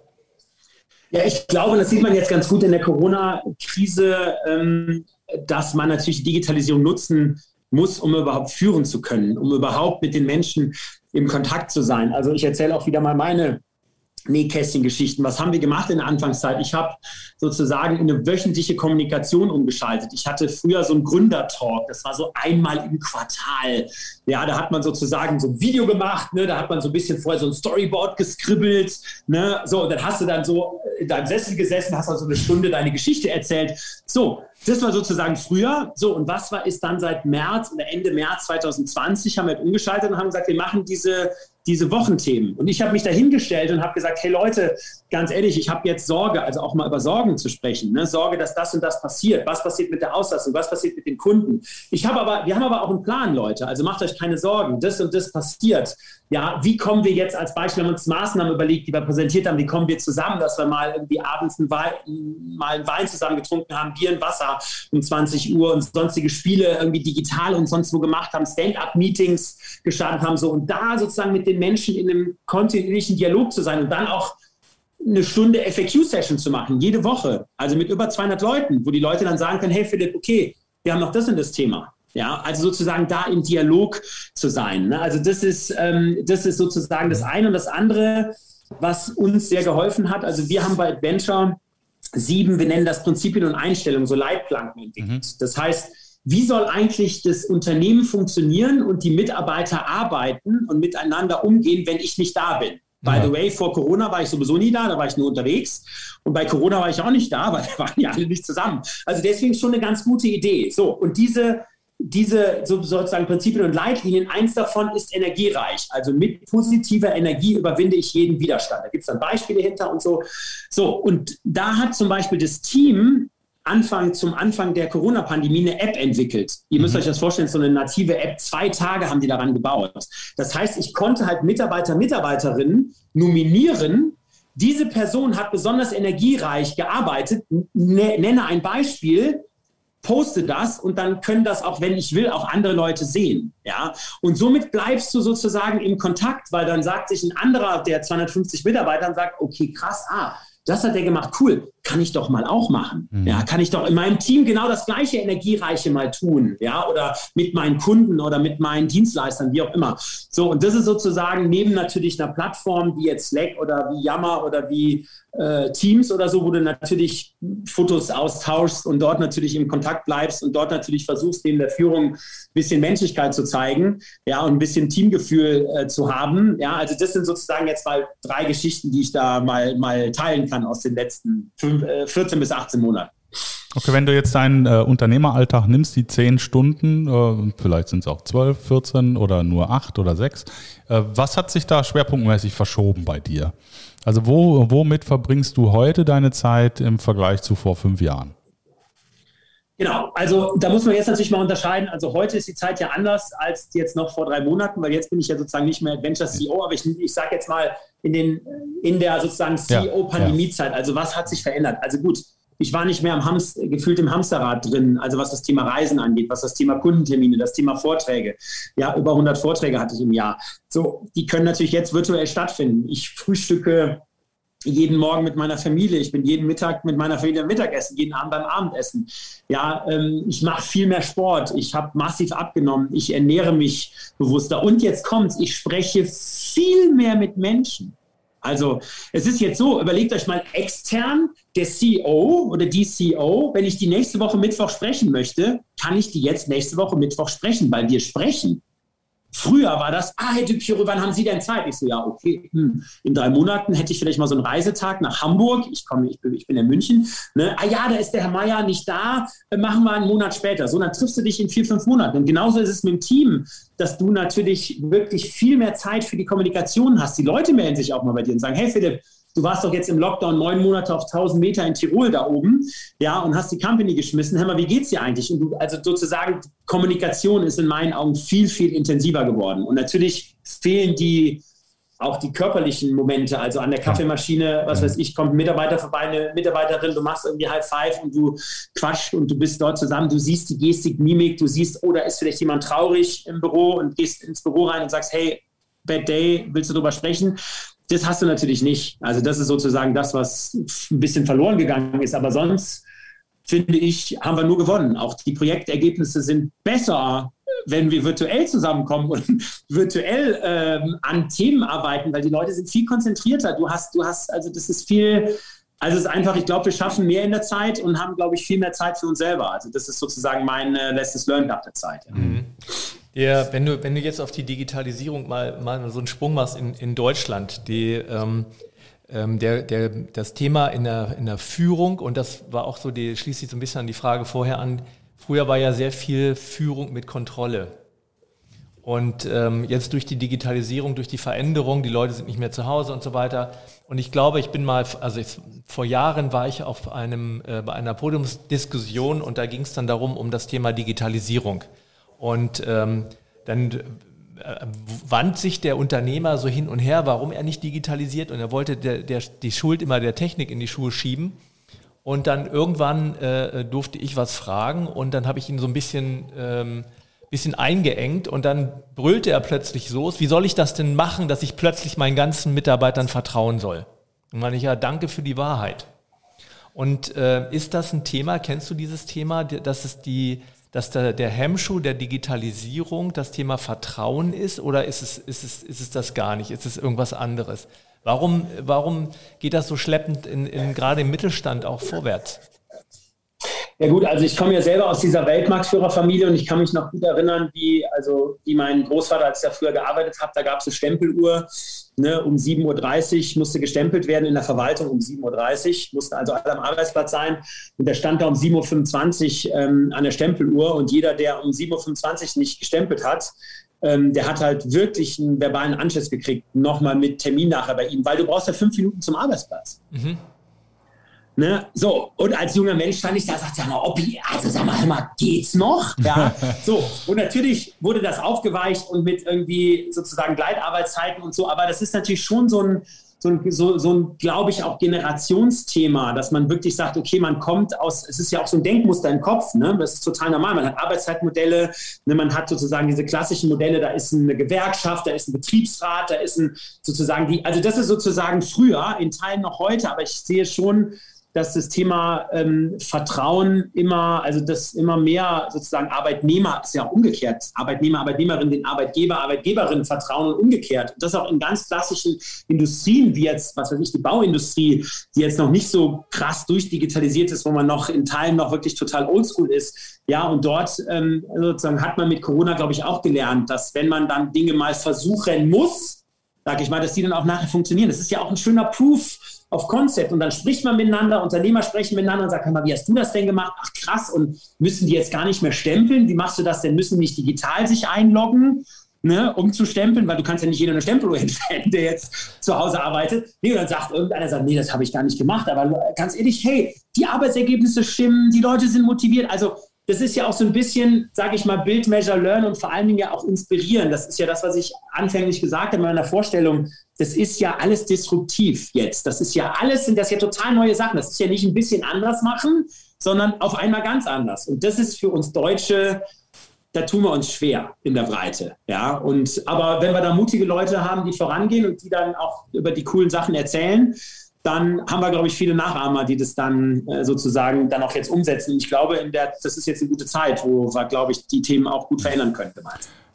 [SPEAKER 1] Ja, ich glaube, das sieht man jetzt ganz gut in der Corona-Krise, ähm, dass man natürlich Digitalisierung nutzen muss, um überhaupt führen zu können, um überhaupt mit den Menschen im Kontakt zu sein. Also ich erzähle auch wieder mal meine Nähkästchen-Geschichten. Was haben wir gemacht in der Anfangszeit? Ich habe sozusagen eine wöchentliche Kommunikation umgeschaltet. Ich hatte früher so einen Gründertalk, das war so einmal im Quartal. Ja, da hat man sozusagen so ein Video gemacht, ne? da hat man so ein bisschen vorher so ein Storyboard geskribbelt. Ne? So, und dann hast du dann so in deinem Sessel gesessen, hast dann so eine Stunde deine Geschichte erzählt. So, das war sozusagen früher. So, und was war, ist dann seit März oder Ende März 2020 haben wir umgeschaltet und haben gesagt, wir machen diese diese Wochenthemen. Und ich habe mich dahingestellt und habe gesagt, hey Leute, ganz ehrlich, ich habe jetzt Sorge, also auch mal über Sorgen zu sprechen. Ne? Sorge, dass das und das passiert. Was passiert mit der Auslastung? Was passiert mit den Kunden? Ich habe aber, wir haben aber auch einen Plan, Leute. Also macht euch keine Sorgen. Das und das passiert. Ja, wie kommen wir jetzt als Beispiel, wenn wir uns Maßnahmen überlegt, die wir präsentiert haben, wie kommen wir zusammen, dass wir mal irgendwie abends einen Wein, mal einen Wein zusammen getrunken haben, Bier und Wasser um 20 Uhr und sonstige Spiele irgendwie digital und sonst wo gemacht haben, Stand-up-Meetings gestartet haben, so und da sozusagen mit den Menschen in einem kontinuierlichen Dialog zu sein und dann auch eine Stunde FAQ-Session zu machen, jede Woche, also mit über 200 Leuten, wo die Leute dann sagen können, hey Philipp, okay, wir haben noch das und das Thema. Ja, also sozusagen da im Dialog zu sein. Ne? Also das ist, ähm, das ist sozusagen das eine und das andere, was uns sehr geholfen hat. Also wir haben bei Adventure sieben, wir nennen das Prinzipien und Einstellungen, so Leitplanken entwickelt. Mhm. Das heißt, wie soll eigentlich das Unternehmen funktionieren und die Mitarbeiter arbeiten und miteinander umgehen, wenn ich nicht da bin? By the way, vor Corona war ich sowieso nie da, da war ich nur unterwegs. Und bei Corona war ich auch nicht da, weil wir waren ja alle nicht zusammen. Also deswegen schon eine ganz gute Idee. So, und diese diese sozusagen Prinzipien und Leitlinien, eins davon ist energiereich. Also mit positiver Energie überwinde ich jeden Widerstand. Da gibt es dann Beispiele hinter und so. So, und da hat zum Beispiel das Team Anfang, zum Anfang der Corona-Pandemie eine App entwickelt. Ihr müsst mhm. euch das vorstellen, so eine native App. Zwei Tage haben die daran gebaut. Das heißt, ich konnte halt Mitarbeiter, Mitarbeiterinnen nominieren. Diese Person hat besonders energiereich gearbeitet. Ne, nenne ein Beispiel poste das und dann können das auch, wenn ich will, auch andere Leute sehen. Ja, und somit bleibst du sozusagen im Kontakt, weil dann sagt sich ein anderer der 250 Mitarbeiter sagt, okay, krass, ah, das hat er gemacht, cool, kann ich doch mal auch machen. Mhm. Ja, kann ich doch in meinem Team genau das gleiche Energiereiche mal tun. Ja, oder mit meinen Kunden oder mit meinen Dienstleistern, wie auch immer. So, und das ist sozusagen neben natürlich einer Plattform wie jetzt Slack oder wie Yammer oder wie äh, Teams oder so, wo du natürlich Fotos austauschst und dort natürlich im Kontakt bleibst und dort natürlich versuchst, neben der Führung ein bisschen Menschlichkeit zu zeigen, ja, und ein bisschen Teamgefühl äh, zu haben. Ja, also das sind sozusagen jetzt mal drei Geschichten, die ich da mal, mal teilen kann aus den letzten fünf, äh, 14 bis 18 Monaten.
[SPEAKER 3] Okay, wenn du jetzt deinen äh, Unternehmeralltag nimmst, die zehn Stunden, äh, vielleicht sind es auch zwölf, 14 oder nur acht oder sechs, äh, was hat sich da schwerpunktmäßig verschoben bei dir? Also wo, womit verbringst du heute deine Zeit im Vergleich zu vor fünf Jahren?
[SPEAKER 1] Genau, also da muss man jetzt natürlich mal unterscheiden. Also heute ist die Zeit ja anders als jetzt noch vor drei Monaten, weil jetzt bin ich ja sozusagen nicht mehr Adventure CEO, aber ich, ich sage jetzt mal in, den, in der sozusagen CEO-Pandemiezeit. Also was hat sich verändert? Also gut, ich war nicht mehr am Hams, gefühlt im Hamsterrad drin, also was das Thema Reisen angeht, was das Thema Kundentermine, das Thema Vorträge. Ja, über 100 Vorträge hatte ich im Jahr. So, die können natürlich jetzt virtuell stattfinden. Ich frühstücke jeden Morgen mit meiner Familie. Ich bin jeden Mittag mit meiner Familie am Mittagessen, jeden Abend beim Abendessen. Ja, ähm, ich mache viel mehr Sport. Ich habe massiv abgenommen. Ich ernähre mich bewusster. Und jetzt kommt's. Ich spreche viel mehr mit Menschen. Also es ist jetzt so, überlegt euch mal extern, der CEO oder die CEO, wenn ich die nächste Woche Mittwoch sprechen möchte, kann ich die jetzt nächste Woche Mittwoch sprechen, weil wir sprechen. Früher war das, ah, Herr Dupiro, wann haben Sie denn Zeit? Ich so, ja, okay, hm. in drei Monaten hätte ich vielleicht mal so einen Reisetag nach Hamburg. Ich komme, ich, ich bin in München. Ne? Ah ja, da ist der Herr Meier nicht da, äh, machen wir einen Monat später. So, dann triffst du dich in vier, fünf Monaten. Und genauso ist es mit dem Team, dass du natürlich wirklich viel mehr Zeit für die Kommunikation hast. Die Leute melden sich auch mal bei dir und sagen, hey Philipp, du warst doch jetzt im Lockdown neun Monate auf 1000 Meter in Tirol da oben, ja, und hast die Company geschmissen. Hör mal, wie geht's dir eigentlich? Und du, also sozusagen, Kommunikation ist in meinen Augen viel, viel intensiver geworden. Und natürlich fehlen die, auch die körperlichen Momente, also an der Kaffeemaschine, was weiß ich, kommt ein Mitarbeiter vorbei, eine Mitarbeiterin, du machst irgendwie High Five und du quatscht und du bist dort zusammen, du siehst die Gestik, Mimik, du siehst, oh, da ist vielleicht jemand traurig im Büro und gehst ins Büro rein und sagst, hey, Bad Day, willst du darüber sprechen? Das hast du natürlich nicht. Also das ist sozusagen das, was ein bisschen verloren gegangen ist. Aber sonst finde ich, haben wir nur gewonnen. Auch die Projektergebnisse sind besser, wenn wir virtuell zusammenkommen und virtuell ähm, an Themen arbeiten, weil die Leute sind viel konzentrierter. Du hast, du hast, also das ist viel, also es ist einfach, ich glaube, wir schaffen mehr in der Zeit und haben, glaube ich, viel mehr Zeit für uns selber. Also das ist sozusagen mein äh, letztes Learn nach der Zeit. Ja. Mhm.
[SPEAKER 4] Ja, wenn du, wenn du jetzt auf die Digitalisierung mal, mal so einen Sprung machst in, in Deutschland, die, ähm, ähm, der, der, das Thema in der, in der Führung, und das war auch so, die schließt sich so ein bisschen an die Frage vorher an, früher war ja sehr viel Führung mit Kontrolle. Und ähm, jetzt durch die Digitalisierung, durch die Veränderung, die Leute sind nicht mehr zu Hause und so weiter. Und ich glaube, ich bin mal, also ich, vor Jahren war ich auf einem, äh, bei einer Podiumsdiskussion und da ging es dann darum, um das Thema Digitalisierung. Und ähm, dann äh, wand sich der Unternehmer so hin und her, warum er nicht digitalisiert und er wollte der, der, die Schuld immer der Technik in die Schuhe schieben. Und dann irgendwann äh, durfte ich was fragen und dann habe ich ihn so ein bisschen, ähm, bisschen eingeengt und dann brüllte er plötzlich so, wie soll ich das denn machen, dass ich plötzlich meinen ganzen Mitarbeitern vertrauen soll? Und meine ich, ja, danke für die Wahrheit. Und äh, ist das ein Thema, kennst du dieses Thema, dass es die dass da der Hemmschuh der Digitalisierung das Thema Vertrauen ist oder ist es, ist es, ist es das gar nicht? Ist es irgendwas anderes? Warum, warum geht das so schleppend in, in, gerade im Mittelstand auch vorwärts?
[SPEAKER 1] Ja gut, also ich komme ja selber aus dieser Weltmarktführerfamilie und ich kann mich noch gut erinnern, wie, also, wie mein Großvater, als ich da früher gearbeitet habe, da gab es eine Stempeluhr, Ne, um 7.30 Uhr musste gestempelt werden in der Verwaltung um 7.30 Uhr, mussten also alle am Arbeitsplatz sein. Und der stand da um 7.25 Uhr ähm, an der Stempeluhr und jeder, der um 7.25 Uhr nicht gestempelt hat, ähm, der hat halt wirklich einen verbalen Anschiss gekriegt, nochmal mit Termin nachher bei ihm, weil du brauchst ja fünf Minuten zum Arbeitsplatz. Mhm. Ne? So, und als junger Mensch stand ich da und sagte, sag mal, Oppi, also sag mal, mal, geht's noch? Ja, so. Und natürlich wurde das aufgeweicht und mit irgendwie sozusagen Gleitarbeitszeiten und so, aber das ist natürlich schon so ein, so ein, so, so ein glaube ich, auch Generationsthema, dass man wirklich sagt, okay, man kommt aus, es ist ja auch so ein Denkmuster im Kopf, ne? das ist total normal. Man hat Arbeitszeitmodelle, ne? man hat sozusagen diese klassischen Modelle, da ist eine Gewerkschaft, da ist ein Betriebsrat, da ist ein sozusagen die, also das ist sozusagen früher, in Teilen noch heute, aber ich sehe schon, dass das Thema ähm, Vertrauen immer, also das immer mehr sozusagen Arbeitnehmer, ist ja auch umgekehrt, Arbeitnehmer, Arbeitnehmerin, den Arbeitgeber, Arbeitgeberin vertrauen und umgekehrt. Das auch in ganz klassischen Industrien, wie jetzt, was weiß ich, die Bauindustrie, die jetzt noch nicht so krass durchdigitalisiert ist, wo man noch in Teilen noch wirklich total oldschool ist. Ja, und dort ähm, sozusagen hat man mit Corona, glaube ich, auch gelernt, dass wenn man dann Dinge mal versuchen muss, sage ich mal, dass die dann auch nachher funktionieren. Das ist ja auch ein schöner Proof auf Konzept und dann spricht man miteinander, Unternehmer sprechen miteinander und sagen, wie hast du das denn gemacht? Ach krass, und müssen die jetzt gar nicht mehr stempeln? Wie machst du das denn? Müssen nicht digital sich einloggen? Ne, um zu stempeln, weil du kannst ja nicht jeder eine Stempeluhr hinstellen, der jetzt zu Hause arbeitet. Nee, und dann sagt irgendeiner, sagt, nee, das habe ich gar nicht gemacht. Aber ganz ehrlich, hey, die Arbeitsergebnisse stimmen, die Leute sind motiviert. Also das ist ja auch so ein bisschen, sage ich mal, Build, Measure, Learn und vor allen Dingen ja auch inspirieren. Das ist ja das, was ich anfänglich gesagt habe in meiner Vorstellung. Das ist ja alles disruptiv jetzt. Das ist ja alles, sind das ja total neue Sachen. Das ist ja nicht ein bisschen anders machen, sondern auf einmal ganz anders. Und das ist für uns Deutsche, da tun wir uns schwer in der Breite. Ja, und aber wenn wir da mutige Leute haben, die vorangehen und die dann auch über die coolen Sachen erzählen, dann haben wir, glaube ich, viele Nachahmer, die das dann äh, sozusagen dann auch jetzt umsetzen. Ich glaube, in der, das ist jetzt eine gute Zeit, wo wir, glaube ich, die Themen auch gut verändern können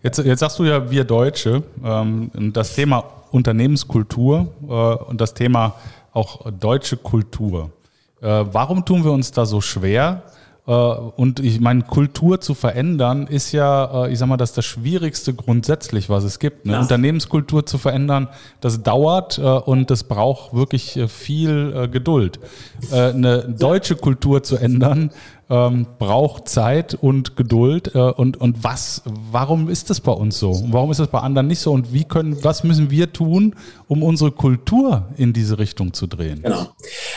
[SPEAKER 3] Jetzt, jetzt sagst du ja, wir Deutsche, ähm, das Thema Unternehmenskultur äh, und das Thema auch deutsche Kultur. Äh, warum tun wir uns da so schwer? Äh, und ich meine, Kultur zu verändern ist ja, äh, ich sag mal, das ist das Schwierigste grundsätzlich, was es gibt. Eine ja. Unternehmenskultur zu verändern, das dauert äh, und das braucht wirklich viel Geduld. Eine deutsche Kultur zu ändern, ähm, braucht Zeit und Geduld. und, und was, warum ist das bei uns so? Und warum ist das bei anderen nicht so? Und wie können, was müssen wir tun, um unsere Kultur in diese Richtung zu drehen?
[SPEAKER 1] Genau.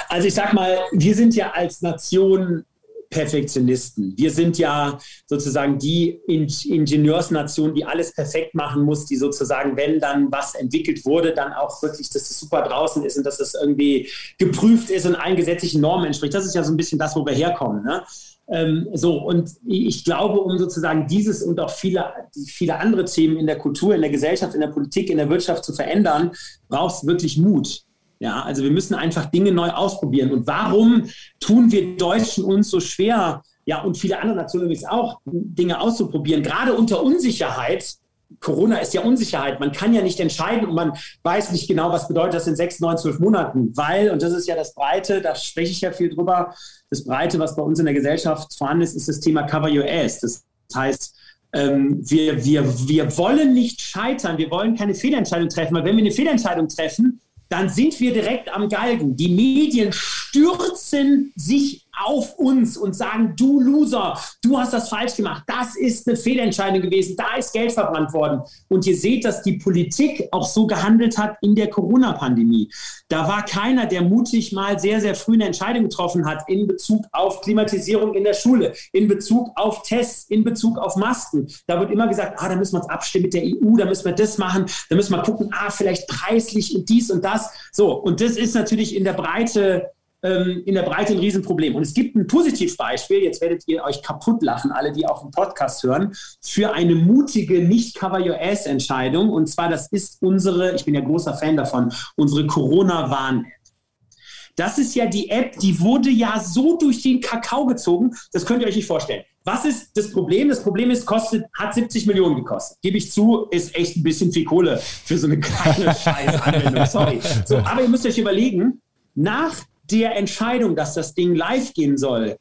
[SPEAKER 1] Also ich sag mal, wir sind ja als Nation Perfektionisten. Wir sind ja sozusagen die Ingenieursnation, die alles perfekt machen muss, die sozusagen, wenn dann was entwickelt wurde, dann auch wirklich, dass es super draußen ist und dass es irgendwie geprüft ist und allen gesetzlichen Normen entspricht. Das ist ja so ein bisschen das, wo wir herkommen. Ne? Ähm, so, und ich glaube, um sozusagen dieses und auch viele, viele andere Themen in der Kultur, in der Gesellschaft, in der Politik, in der Wirtschaft zu verändern, braucht es wirklich Mut. Ja, also wir müssen einfach Dinge neu ausprobieren. Und warum tun wir Deutschen uns so schwer, ja, und viele andere Nationen übrigens auch, Dinge auszuprobieren, gerade unter Unsicherheit? Corona ist ja Unsicherheit. Man kann ja nicht entscheiden und man weiß nicht genau, was bedeutet das in sechs, neun, zwölf Monaten. Weil, und das ist ja das Breite, da spreche ich ja viel drüber, das Breite, was bei uns in der Gesellschaft vorhanden ist, ist das Thema Cover Your Ass. Das heißt, ähm, wir, wir, wir wollen nicht scheitern, wir wollen keine Fehlentscheidung treffen, weil wenn wir eine Fehlentscheidung treffen, dann sind wir direkt am Galgen. Die Medien stürzen sich auf uns und sagen, du Loser, du hast das falsch gemacht, das ist eine Fehlentscheidung gewesen, da ist Geld verbrannt worden. Und ihr seht, dass die Politik auch so gehandelt hat in der Corona-Pandemie. Da war keiner, der mutig mal sehr, sehr früh eine Entscheidung getroffen hat in Bezug auf Klimatisierung in der Schule, in Bezug auf Tests, in Bezug auf Masken. Da wird immer gesagt, ah, da müssen wir uns abstimmen mit der EU, da müssen wir das machen, da müssen wir gucken, ah, vielleicht preislich und dies und das. So, und das ist natürlich in der Breite ähm, in der Breite ein Riesenproblem. Und es gibt ein Positivbeispiel, jetzt werdet ihr euch kaputt lachen, alle, die auch den Podcast hören, für eine mutige Nicht-Cover-Your-Ass-Entscheidung. Und zwar, das ist unsere, ich bin ja großer Fan davon, unsere Corona-Warn-App. Das ist ja die App, die wurde ja so durch den Kakao gezogen, das könnt ihr euch nicht vorstellen. Was ist das Problem? Das Problem ist, kostet, hat 70 Millionen gekostet. Gebe ich zu, ist echt ein bisschen viel Kohle für so eine kleine Scheißanwendung. Sorry. So, aber ihr müsst euch überlegen, nach der Entscheidung, dass das Ding live gehen soll,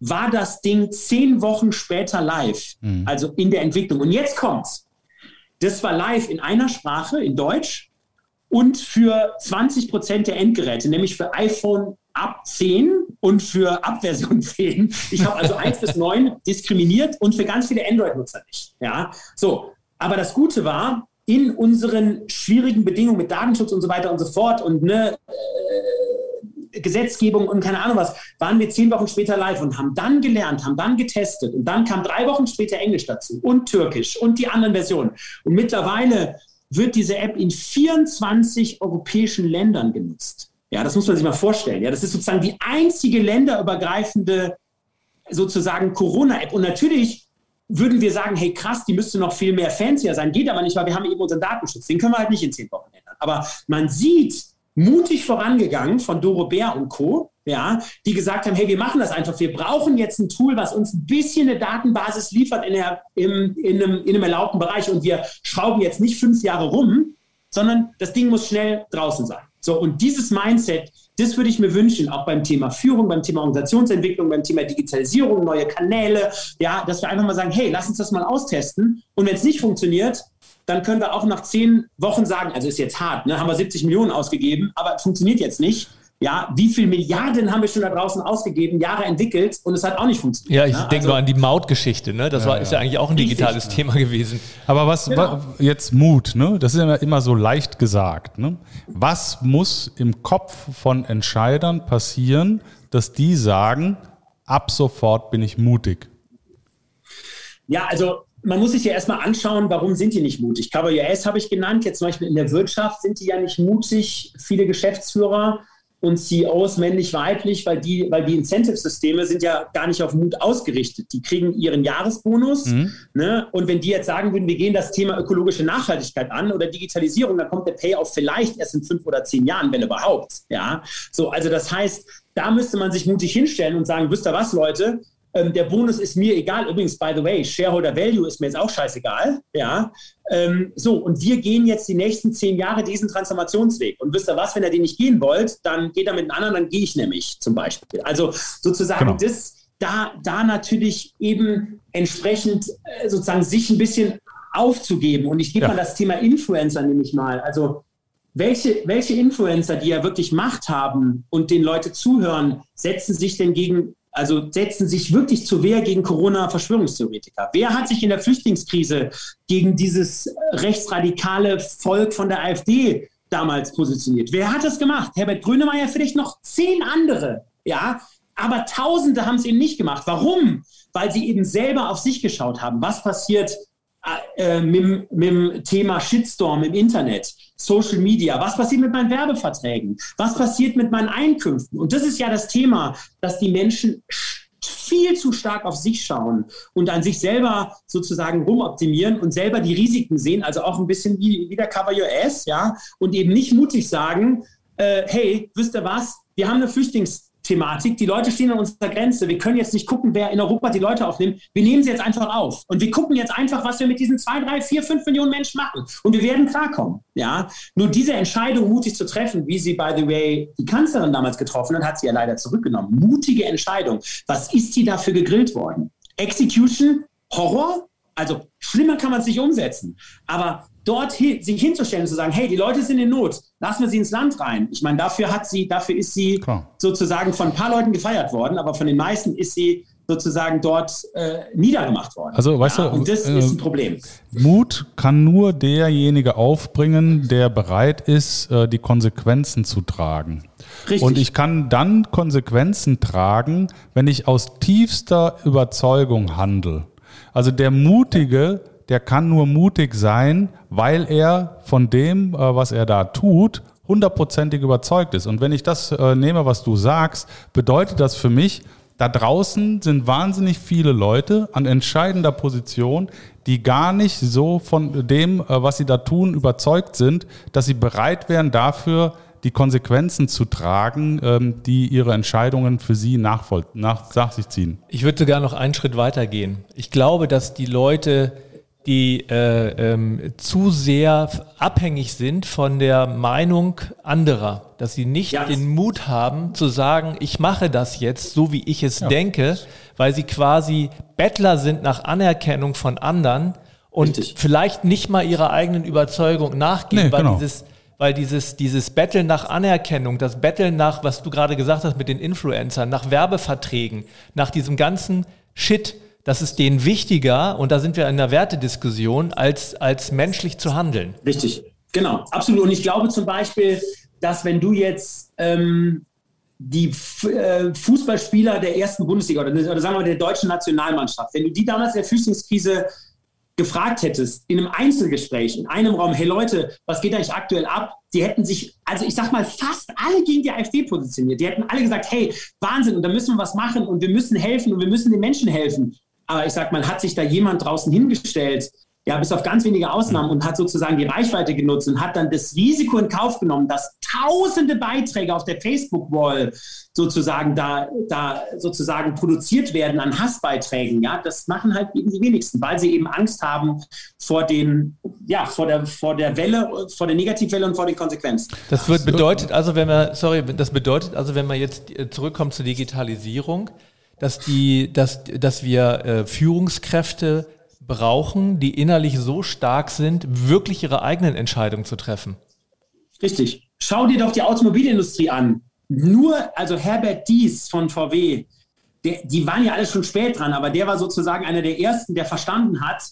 [SPEAKER 1] war das Ding zehn Wochen später live, mhm. also in der Entwicklung. Und jetzt kommt's. Das war live in einer Sprache, in Deutsch, und für 20 Prozent der Endgeräte, nämlich für iPhone ab 10 und für Abversion 10. Ich habe also 1 bis 9 diskriminiert und für ganz viele Android-Nutzer nicht. Ja, so. Aber das Gute war, in unseren schwierigen Bedingungen mit Datenschutz und so weiter und so fort und ne, äh, Gesetzgebung und keine Ahnung was, waren wir zehn Wochen später live und haben dann gelernt, haben dann getestet und dann kam drei Wochen später Englisch dazu und Türkisch und die anderen Versionen. Und mittlerweile wird diese App in 24 europäischen Ländern genutzt. Ja, das muss man sich mal vorstellen. Ja, das ist sozusagen die einzige länderübergreifende sozusagen Corona-App. Und natürlich würden wir sagen, hey krass, die müsste noch viel mehr fancier sein. Geht aber nicht, weil wir haben eben unseren Datenschutz. Den können wir halt nicht in zehn Wochen ändern. Aber man sieht, mutig vorangegangen von Doro Bär und Co., ja, die gesagt haben, hey, wir machen das einfach. Wir brauchen jetzt ein Tool, was uns ein bisschen eine Datenbasis liefert in, der, im, in, einem, in einem erlaubten Bereich und wir schrauben jetzt nicht fünf Jahre rum, sondern das Ding muss schnell draußen sein. So, und dieses Mindset, das würde ich mir wünschen, auch beim Thema Führung, beim Thema Organisationsentwicklung, beim Thema Digitalisierung, neue Kanäle, ja, dass wir einfach mal sagen, hey, lass uns das mal austesten. Und wenn es nicht funktioniert, dann können wir auch nach zehn Wochen sagen, also ist jetzt hart, ne, haben wir 70 Millionen ausgegeben, aber funktioniert jetzt nicht. Ja, wie viel Milliarden haben wir schon da draußen ausgegeben, Jahre entwickelt und es hat auch nicht funktioniert.
[SPEAKER 4] Ja, ich ne? denke also, nur an die Mautgeschichte, ne? Das ja, war, ist ja eigentlich auch ein digitales richtig, Thema gewesen.
[SPEAKER 3] Aber was, genau. was, jetzt Mut, ne? Das ist immer, immer so leicht gesagt. Ne? Was muss im Kopf von Entscheidern passieren, dass die sagen, ab sofort bin ich mutig?
[SPEAKER 1] Ja, also man muss sich ja erstmal anschauen, warum sind die nicht mutig. Cover US habe ich genannt, jetzt zum Beispiel in der Wirtschaft sind die ja nicht mutig, viele Geschäftsführer und CEOs männlich, weiblich, weil die, weil die Incentive-Systeme sind ja gar nicht auf Mut ausgerichtet. Die kriegen ihren Jahresbonus. Mhm. Ne? Und wenn die jetzt sagen würden, wir gehen das Thema ökologische Nachhaltigkeit an oder Digitalisierung, dann kommt der Payoff vielleicht erst in fünf oder zehn Jahren, wenn überhaupt. Ja, so, also das heißt, da müsste man sich mutig hinstellen und sagen, wisst ihr was, Leute, ähm, der Bonus ist mir egal. Übrigens, by the way, Shareholder Value ist mir jetzt auch scheißegal. Ja. Ähm, so, und wir gehen jetzt die nächsten zehn Jahre diesen Transformationsweg. Und wisst ihr was, wenn ihr den nicht gehen wollt, dann geht er mit einem anderen, dann gehe ich nämlich zum Beispiel. Also sozusagen genau. das, da, da natürlich eben entsprechend äh, sozusagen sich ein bisschen aufzugeben. Und ich gebe ja. mal das Thema Influencer nämlich mal. Also welche, welche Influencer, die ja wirklich Macht haben und den Leute zuhören, setzen sich denn gegen also setzen sich wirklich zur Wehr gegen Corona-Verschwörungstheoretiker. Wer hat sich in der Flüchtlingskrise gegen dieses rechtsradikale Volk von der AfD damals positioniert? Wer hat das gemacht? Herbert Grönemeyer, vielleicht noch zehn andere, ja. Aber Tausende haben es eben nicht gemacht. Warum? Weil sie eben selber auf sich geschaut haben. Was passiert äh, mit, mit dem Thema Shitstorm im Internet, Social Media, was passiert mit meinen Werbeverträgen, was passiert mit meinen Einkünften. Und das ist ja das Thema, dass die Menschen viel zu stark auf sich schauen und an sich selber sozusagen rumoptimieren und selber die Risiken sehen, also auch ein bisschen wie, wie der Cover Your Ass, ja, und eben nicht mutig sagen, äh, hey, wisst ihr was, wir haben eine Flüchtlings- Thematik. Die Leute stehen an unserer Grenze. Wir können jetzt nicht gucken, wer in Europa die Leute aufnimmt. Wir nehmen sie jetzt einfach auf. Und wir gucken jetzt einfach, was wir mit diesen zwei, drei, vier, fünf Millionen Menschen machen. Und wir werden klarkommen. Ja? Nur diese Entscheidung mutig zu treffen, wie sie, by the way, die Kanzlerin damals getroffen hat, hat sie ja leider zurückgenommen. Mutige Entscheidung. Was ist sie dafür gegrillt worden? Execution, Horror? Also schlimmer kann man es nicht umsetzen. Aber dort hin, sich hinzustellen und zu sagen, hey, die Leute sind in Not, lassen wir sie ins Land rein. Ich meine, dafür hat sie, dafür ist sie Klar. sozusagen von ein paar Leuten gefeiert worden, aber von den meisten ist sie sozusagen dort äh, niedergemacht worden.
[SPEAKER 3] Also, weißt ja,
[SPEAKER 1] du, und das äh, ist ein Problem.
[SPEAKER 3] Mut kann nur derjenige aufbringen, der bereit ist, äh, die Konsequenzen zu tragen. Richtig. Und ich kann dann Konsequenzen tragen, wenn ich aus tiefster Überzeugung handle. Also der Mutige der kann nur mutig sein, weil er von dem, äh, was er da tut, hundertprozentig überzeugt ist. Und wenn ich das äh, nehme, was du sagst, bedeutet das für mich, da draußen sind wahnsinnig viele Leute an entscheidender Position, die gar nicht so von dem, äh, was sie da tun, überzeugt sind, dass sie bereit wären dafür, die Konsequenzen zu tragen, ähm, die ihre Entscheidungen für sie nach, nach sich ziehen.
[SPEAKER 4] Ich würde sogar noch einen Schritt weiter gehen. Ich glaube, dass die Leute die äh, ähm, zu sehr abhängig sind von der Meinung anderer, dass sie nicht ja. den Mut haben zu sagen, ich mache das jetzt so, wie ich es ja. denke, weil sie quasi Bettler sind nach Anerkennung von anderen und Richtig. vielleicht nicht mal ihrer eigenen Überzeugung nachgehen, nee, weil genau. dieses weil dieses, dieses Betteln nach Anerkennung, das Betteln nach, was du gerade gesagt hast mit den Influencern, nach Werbeverträgen, nach diesem ganzen Shit, das ist denen wichtiger, und da sind wir in einer Wertediskussion, als, als menschlich zu handeln.
[SPEAKER 1] Richtig, genau, absolut. Und ich glaube zum Beispiel, dass wenn du jetzt ähm, die äh, Fußballspieler der ersten Bundesliga oder, oder, sagen wir mal der deutschen Nationalmannschaft, wenn du die damals in der Flüchtlingskrise gefragt hättest, in einem Einzelgespräch, in einem Raum, hey Leute, was geht eigentlich aktuell ab? Die hätten sich, also ich sag mal, fast alle gegen die AfD positioniert. Die hätten alle gesagt, hey, Wahnsinn, und da müssen wir was machen und wir müssen helfen und wir müssen den Menschen helfen. Aber ich sag mal, hat sich da jemand draußen hingestellt, ja, bis auf ganz wenige Ausnahmen und hat sozusagen die Reichweite genutzt und hat dann das Risiko in Kauf genommen, dass tausende Beiträge auf der Facebook-Wall sozusagen da, da sozusagen produziert werden an Hassbeiträgen. Ja, das machen halt eben die wenigsten, weil sie eben Angst haben vor den, ja, vor der, vor der Welle, vor der Negativwelle und vor den Konsequenzen.
[SPEAKER 4] Das wird bedeutet also, wenn man, sorry, das bedeutet also, wenn man jetzt zurückkommt zur Digitalisierung, dass die, dass, dass wir äh, Führungskräfte brauchen, die innerlich so stark sind, wirklich ihre eigenen Entscheidungen zu treffen.
[SPEAKER 1] Richtig. Schau dir doch die Automobilindustrie an. Nur, also Herbert Dies von VW, der, die waren ja alle schon spät dran, aber der war sozusagen einer der ersten, der verstanden hat,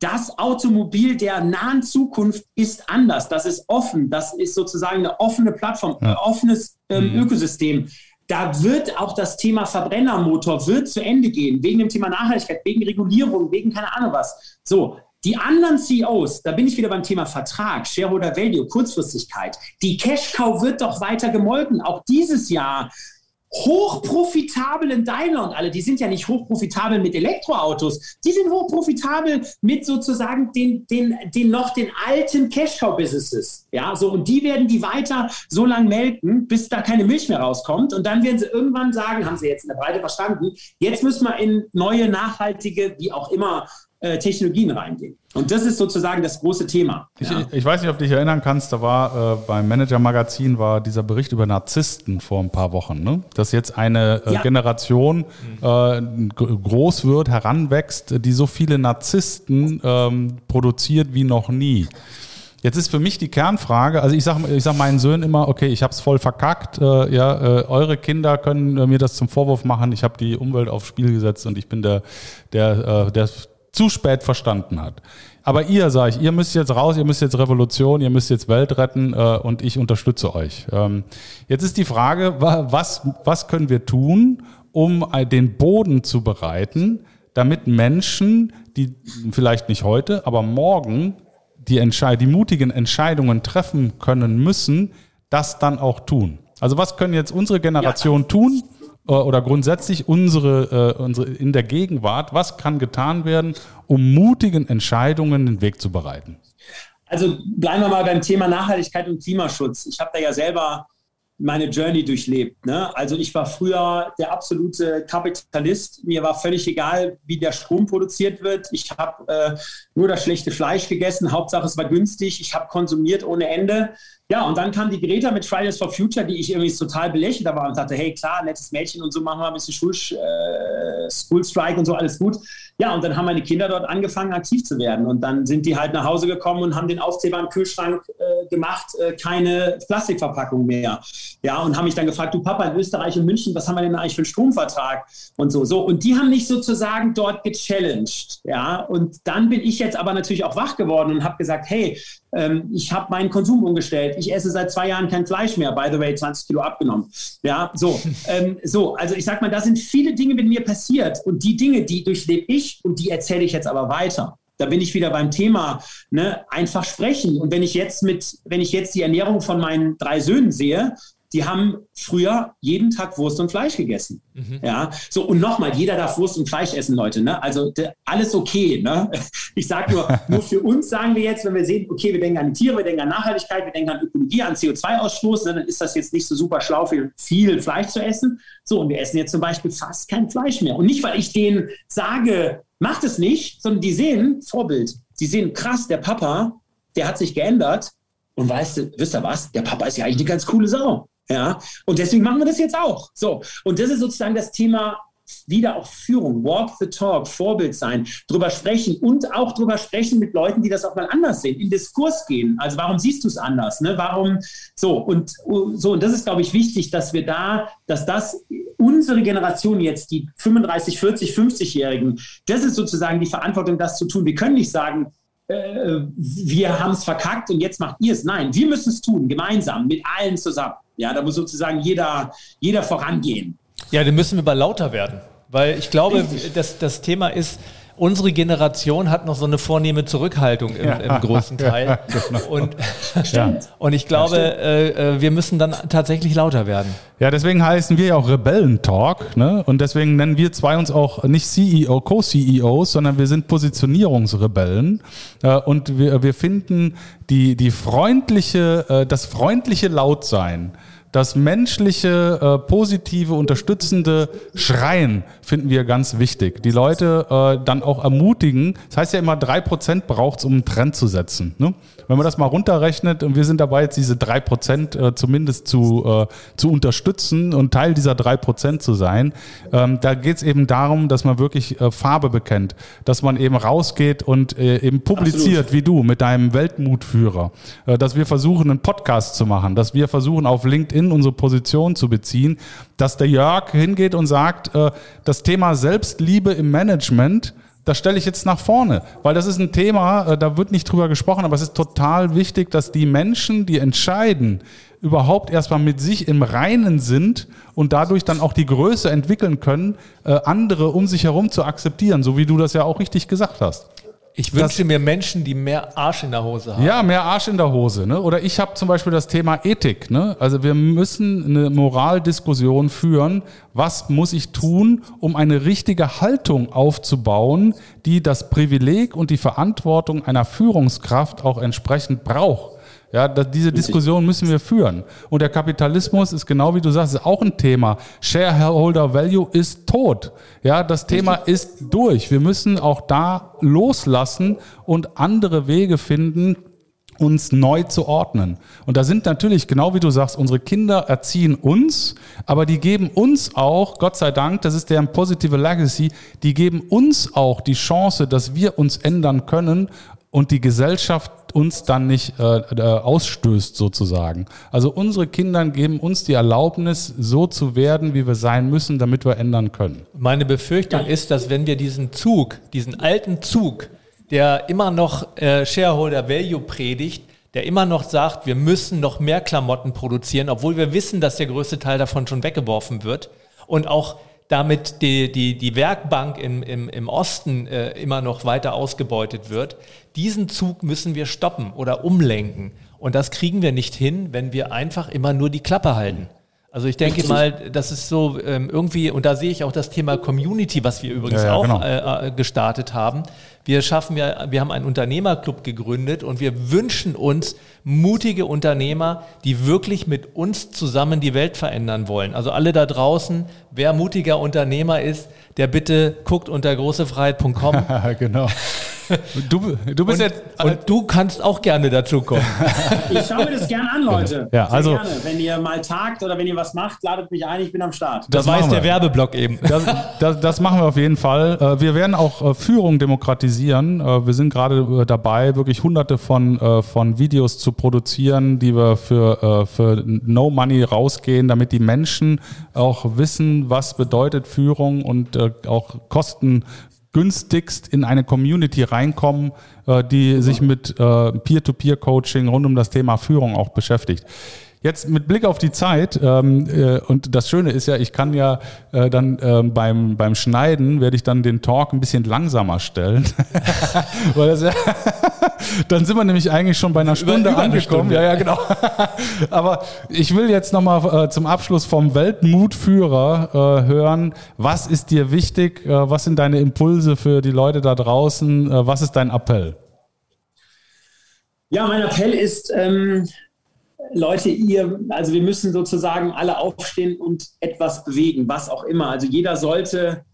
[SPEAKER 1] das Automobil der nahen Zukunft ist anders. Das ist offen. Das ist sozusagen eine offene Plattform, ja. ein offenes ähm, mhm. Ökosystem da wird auch das Thema Verbrennermotor wird zu Ende gehen, wegen dem Thema Nachhaltigkeit, wegen Regulierung, wegen keine Ahnung was. So, die anderen CEOs, da bin ich wieder beim Thema Vertrag, Shareholder Value, Kurzfristigkeit. Die Cash-Cow wird doch weiter gemolken. Auch dieses Jahr hochprofitabel in Daimler und alle, die sind ja nicht hochprofitabel mit Elektroautos, die sind hochprofitabel mit sozusagen den, den, den noch den alten Cash-Cow-Businesses. Ja, so, und die werden die weiter so lange melken, bis da keine Milch mehr rauskommt. Und dann werden sie irgendwann sagen, haben sie jetzt in der Breite verstanden, jetzt müssen wir in neue, nachhaltige, wie auch immer, äh, Technologien reingehen. Und das ist sozusagen das große Thema.
[SPEAKER 3] Ich, ja. ich weiß nicht, ob du dich erinnern kannst, da war äh, beim Manager-Magazin war dieser Bericht über Narzissten vor ein paar Wochen, ne? dass jetzt eine äh, ja. Generation äh, groß wird, heranwächst, die so viele Narzissten ähm, produziert wie noch nie. Jetzt ist für mich die Kernfrage, also ich sage ich sag meinen Söhnen immer, okay, ich habe es voll verkackt, äh, ja, äh, eure Kinder können äh, mir das zum Vorwurf machen, ich habe die Umwelt aufs Spiel gesetzt und ich bin der, der, äh, der zu spät verstanden hat. Aber ihr, sage ich, ihr müsst jetzt raus, ihr müsst jetzt Revolution, ihr müsst jetzt Welt retten äh, und ich unterstütze euch. Ähm, jetzt ist die Frage, was, was können wir tun, um den Boden zu bereiten, damit Menschen, die vielleicht nicht heute, aber morgen die, Entscheid die mutigen Entscheidungen treffen können müssen, das dann auch tun. Also was können jetzt unsere Generation ja. tun, äh, oder grundsätzlich unsere, äh, unsere in der Gegenwart, was kann getan werden, um mutigen Entscheidungen den Weg zu bereiten?
[SPEAKER 1] Also bleiben wir mal beim Thema Nachhaltigkeit und Klimaschutz. Ich habe da ja selber meine Journey durchlebt. Ne? Also ich war früher der absolute Kapitalist. Mir war völlig egal, wie der Strom produziert wird. Ich habe äh, nur das schlechte Fleisch gegessen. Hauptsache es war günstig. Ich habe konsumiert ohne Ende. Ja, und dann kam die Greta mit Fridays for Future, die ich irgendwie total belächelt habe und dachte, hey, klar, nettes Mädchen und so, machen wir ein bisschen Schul äh, School Strike und so, alles gut. Ja, und dann haben meine Kinder dort angefangen, aktiv zu werden. Und dann sind die halt nach Hause gekommen und haben den Aufkleber im Kühlschrank äh, gemacht, äh, keine Plastikverpackung mehr. Ja, und haben mich dann gefragt, du Papa, in Österreich und München, was haben wir denn eigentlich für einen Stromvertrag? Und so, so. Und die haben mich sozusagen dort gechallenged. Ja, und dann bin ich jetzt aber natürlich auch wach geworden und habe gesagt, hey, ähm, ich habe meinen Konsum umgestellt. Ich esse seit zwei Jahren kein Fleisch mehr. By the way, 20 Kilo abgenommen. Ja, so. ähm, so, also ich sag mal, da sind viele Dinge mit mir passiert. Und die Dinge, die durchlebe ich und die erzähle ich jetzt aber weiter. Da bin ich wieder beim Thema, ne, einfach sprechen. Und wenn ich jetzt mit, wenn ich jetzt die Ernährung von meinen drei Söhnen sehe, die haben früher jeden Tag Wurst und Fleisch gegessen. Mhm. Ja, so und nochmal, jeder darf Wurst und Fleisch essen, Leute. Ne? Also de, alles okay. Ne? Ich sage nur, nur für uns sagen wir jetzt, wenn wir sehen, okay, wir denken an die Tiere, wir denken an Nachhaltigkeit, wir denken an Ökologie, an CO2-Ausstoß, ne? dann ist das jetzt nicht so super schlau, viel, viel Fleisch zu essen. So, und wir essen jetzt zum Beispiel fast kein Fleisch mehr. Und nicht, weil ich denen sage, macht es nicht, sondern die sehen Vorbild. Die sehen, krass, der Papa, der hat sich geändert. Und weißt du, wisst ihr was? Der Papa ist ja eigentlich eine ganz coole Sau. Ja, und deswegen machen wir das jetzt auch. So, und das ist sozusagen das Thema wieder auch Führung, walk the talk, Vorbild sein, drüber sprechen und auch drüber sprechen mit Leuten, die das auch mal anders sehen, in Diskurs gehen. Also warum siehst du es anders? Ne? Warum so und so und das ist, glaube ich, wichtig, dass wir da, dass das unsere Generation jetzt, die 35, 40, 50-Jährigen, das ist sozusagen die Verantwortung, das zu tun. Wir können nicht sagen, äh, wir haben es verkackt und jetzt macht ihr es. Nein, wir müssen es tun, gemeinsam, mit allen zusammen. Ja, da muss sozusagen jeder, jeder vorangehen.
[SPEAKER 4] Ja, dann müssen wir mal lauter werden. Weil ich glaube, das, das Thema ist, unsere Generation hat noch so eine vornehme Zurückhaltung im, im großen Teil. Ja, genau. und, und ich glaube, äh, äh, wir müssen dann tatsächlich lauter werden.
[SPEAKER 3] Ja, deswegen heißen wir ja auch Rebellentalk. Ne? Und deswegen nennen wir zwei uns auch nicht CEO, Co-CEOs, sondern wir sind Positionierungsrebellen. Äh, und wir, wir finden die, die freundliche, äh, das freundliche Lautsein das menschliche, äh, positive, unterstützende Schreien finden wir ganz wichtig. Die Leute äh, dann auch ermutigen. Das heißt ja immer, drei Prozent braucht es, um einen Trend zu setzen. Ne? Wenn man das mal runterrechnet und wir sind dabei, jetzt diese drei Prozent äh, zumindest zu, äh, zu unterstützen und Teil dieser drei Prozent zu sein, ähm, da geht es eben darum, dass man wirklich äh, Farbe bekennt, dass man eben rausgeht und äh, eben publiziert, Absolut. wie du mit deinem Weltmutführer, äh, dass wir versuchen, einen Podcast zu machen, dass wir versuchen, auf LinkedIn in unsere Position zu beziehen, dass der Jörg hingeht und sagt, äh, das Thema Selbstliebe im Management, das stelle ich jetzt nach vorne, weil das ist ein Thema, äh, da wird nicht drüber gesprochen, aber es ist total wichtig, dass die Menschen, die entscheiden, überhaupt erstmal mit sich im Reinen sind und dadurch dann auch die Größe entwickeln können, äh, andere um sich herum zu akzeptieren, so wie du das ja auch richtig gesagt hast.
[SPEAKER 4] Ich wünsche mir Menschen, die mehr Arsch in der Hose haben.
[SPEAKER 3] Ja, mehr Arsch in der Hose. Ne? Oder ich habe zum Beispiel das Thema Ethik. Ne? Also wir müssen eine Moraldiskussion führen. Was muss ich tun, um eine richtige Haltung aufzubauen, die das Privileg und die Verantwortung einer Führungskraft auch entsprechend braucht? Ja, diese Diskussion müssen wir führen. Und der Kapitalismus ist genau wie du sagst, ist auch ein Thema. Shareholder Value ist tot. Ja, das Thema ist durch. Wir müssen auch da loslassen und andere Wege finden, uns neu zu ordnen. Und da sind natürlich, genau wie du sagst, unsere Kinder erziehen uns, aber die geben uns auch, Gott sei Dank, das ist deren positive Legacy, die geben uns auch die Chance, dass wir uns ändern können und die Gesellschaft uns dann nicht äh, äh, ausstößt sozusagen. Also unsere Kinder geben uns die Erlaubnis, so zu werden, wie wir sein müssen, damit wir ändern können.
[SPEAKER 4] Meine Befürchtung ist, dass wenn wir diesen Zug, diesen alten Zug, der immer noch äh, Shareholder Value predigt, der immer noch sagt, wir müssen noch mehr Klamotten produzieren, obwohl wir wissen, dass der größte Teil davon schon weggeworfen wird und auch damit die, die, die Werkbank im, im, im Osten äh, immer noch weiter ausgebeutet wird. Diesen Zug müssen wir stoppen oder umlenken. Und das kriegen wir nicht hin, wenn wir einfach immer nur die Klappe halten. Also ich denke mal, das ist so ähm, irgendwie, und da sehe ich auch das Thema Community, was wir übrigens ja, ja, auch genau. äh, äh gestartet haben. Wir schaffen ja, wir haben einen Unternehmerclub gegründet und wir wünschen uns mutige Unternehmer, die wirklich mit uns zusammen die Welt verändern wollen. Also alle da draußen, wer mutiger Unternehmer ist, der bitte guckt unter großefreiheit.com.
[SPEAKER 3] genau.
[SPEAKER 4] Du, du bist und, jetzt. Und du kannst auch gerne dazu kommen.
[SPEAKER 1] Ich schaue mir das gerne an, Leute.
[SPEAKER 3] Ja, Sehr also.
[SPEAKER 1] Gerne. Wenn ihr mal tagt oder wenn ihr was macht, ladet mich ein, ich bin am Start.
[SPEAKER 4] Das, das war jetzt der Werbeblock eben.
[SPEAKER 3] Das, das, das, machen wir auf jeden Fall. Äh, wir werden auch äh, Führung demokratisieren. Äh, wir sind gerade dabei, wirklich hunderte von, von Videos zu produzieren, die wir für, für No Money rausgehen, damit die Menschen auch wissen, was bedeutet Führung und auch Kosten günstigst in eine Community reinkommen, äh, die sich mit äh, Peer-to-Peer-Coaching rund um das Thema Führung auch beschäftigt. Jetzt mit Blick auf die Zeit, ähm, äh, und das Schöne ist ja, ich kann ja äh, dann ähm, beim, beim Schneiden, werde ich dann den Talk ein bisschen langsamer stellen. Weil das ja dann sind wir nämlich eigentlich schon bei einer Stunde über, angekommen. Stunde. Ja, ja, genau. Aber ich will jetzt nochmal äh, zum Abschluss vom Weltmutführer äh, hören. Was ist dir wichtig? Äh, was sind deine Impulse für die Leute da draußen? Äh, was ist dein Appell?
[SPEAKER 1] Ja, mein Appell ist, ähm, Leute, ihr, also wir müssen sozusagen alle aufstehen und etwas bewegen, was auch immer. Also jeder sollte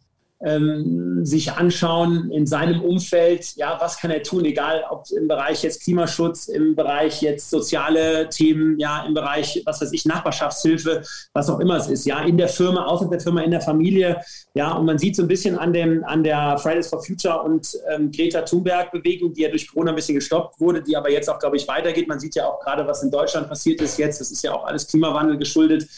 [SPEAKER 1] ähm, sich anschauen in seinem Umfeld, ja, was kann er tun, egal ob im Bereich jetzt Klimaschutz, im Bereich jetzt soziale Themen, ja, im Bereich, was weiß ich, Nachbarschaftshilfe, was auch immer es ist, ja, in der Firma, außer der Firma, in der Familie, ja, und man sieht so ein bisschen an, dem, an der Fridays for Future und ähm, Greta Thunberg-Bewegung, die ja durch Corona ein bisschen gestoppt wurde, die aber jetzt auch, glaube ich, weitergeht. Man sieht ja auch gerade, was in Deutschland passiert ist jetzt, das ist ja auch alles Klimawandel geschuldet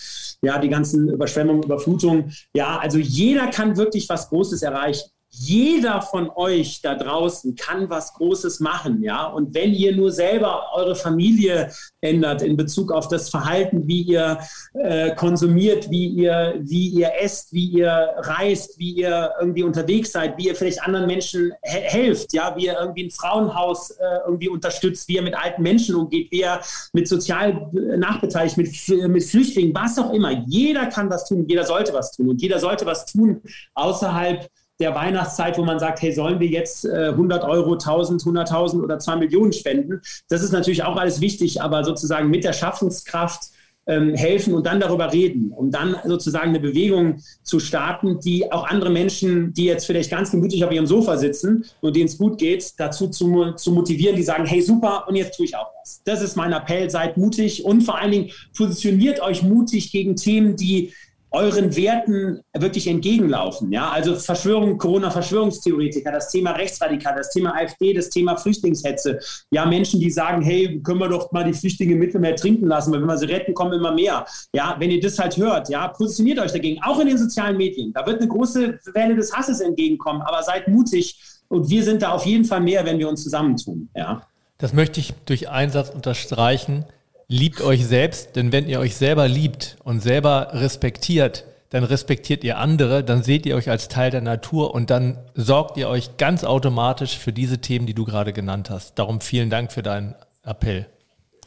[SPEAKER 1] ja, die ganzen Überschwemmungen, Überflutungen. Ja, also jeder kann wirklich was Großes erreichen jeder von euch da draußen kann was Großes machen, ja. Und wenn ihr nur selber eure Familie ändert in Bezug auf das Verhalten, wie ihr äh, konsumiert, wie ihr, wie ihr esst, wie ihr reist, wie ihr irgendwie unterwegs seid, wie ihr vielleicht anderen Menschen he helft, ja, wie ihr irgendwie ein Frauenhaus äh, irgendwie unterstützt, wie ihr mit alten Menschen umgeht, wie ihr mit sozial nachbeteiligt, mit, mit Flüchtlingen, was auch immer. Jeder kann was tun, jeder sollte was tun und jeder sollte was tun außerhalb der Weihnachtszeit, wo man sagt, hey, sollen wir jetzt äh, 100 Euro, 1000, 100.000 oder 2 Millionen spenden? Das ist natürlich auch alles wichtig, aber sozusagen mit der Schaffungskraft ähm, helfen und dann darüber reden, um dann sozusagen eine Bewegung zu starten, die auch andere Menschen, die jetzt vielleicht ganz gemütlich auf ihrem Sofa sitzen und denen es gut geht, dazu zu, zu motivieren, die sagen, hey, super, und jetzt tue ich auch was. Das ist mein Appell, seid mutig und vor allen Dingen positioniert euch mutig gegen Themen, die euren Werten wirklich entgegenlaufen. Ja, also Verschwörung, Corona-Verschwörungstheoretiker, das Thema Rechtsradikal, das Thema AfD, das Thema Flüchtlingshetze. Ja, Menschen, die sagen, hey, können wir doch mal die Flüchtlinge im Mittelmeer trinken lassen, weil wenn wir sie retten, kommen immer mehr. Ja, wenn ihr das halt hört, ja, positioniert euch dagegen, auch in den sozialen Medien. Da wird eine große Welle des Hasses entgegenkommen, aber seid mutig und wir sind da auf jeden Fall mehr, wenn wir uns zusammentun. Ja.
[SPEAKER 4] Das möchte ich durch Einsatz unterstreichen liebt euch selbst, denn wenn ihr euch selber liebt und selber respektiert, dann respektiert ihr andere, dann seht ihr euch als Teil der Natur und dann sorgt ihr euch ganz automatisch für diese Themen, die du gerade genannt hast. Darum vielen Dank für deinen Appell.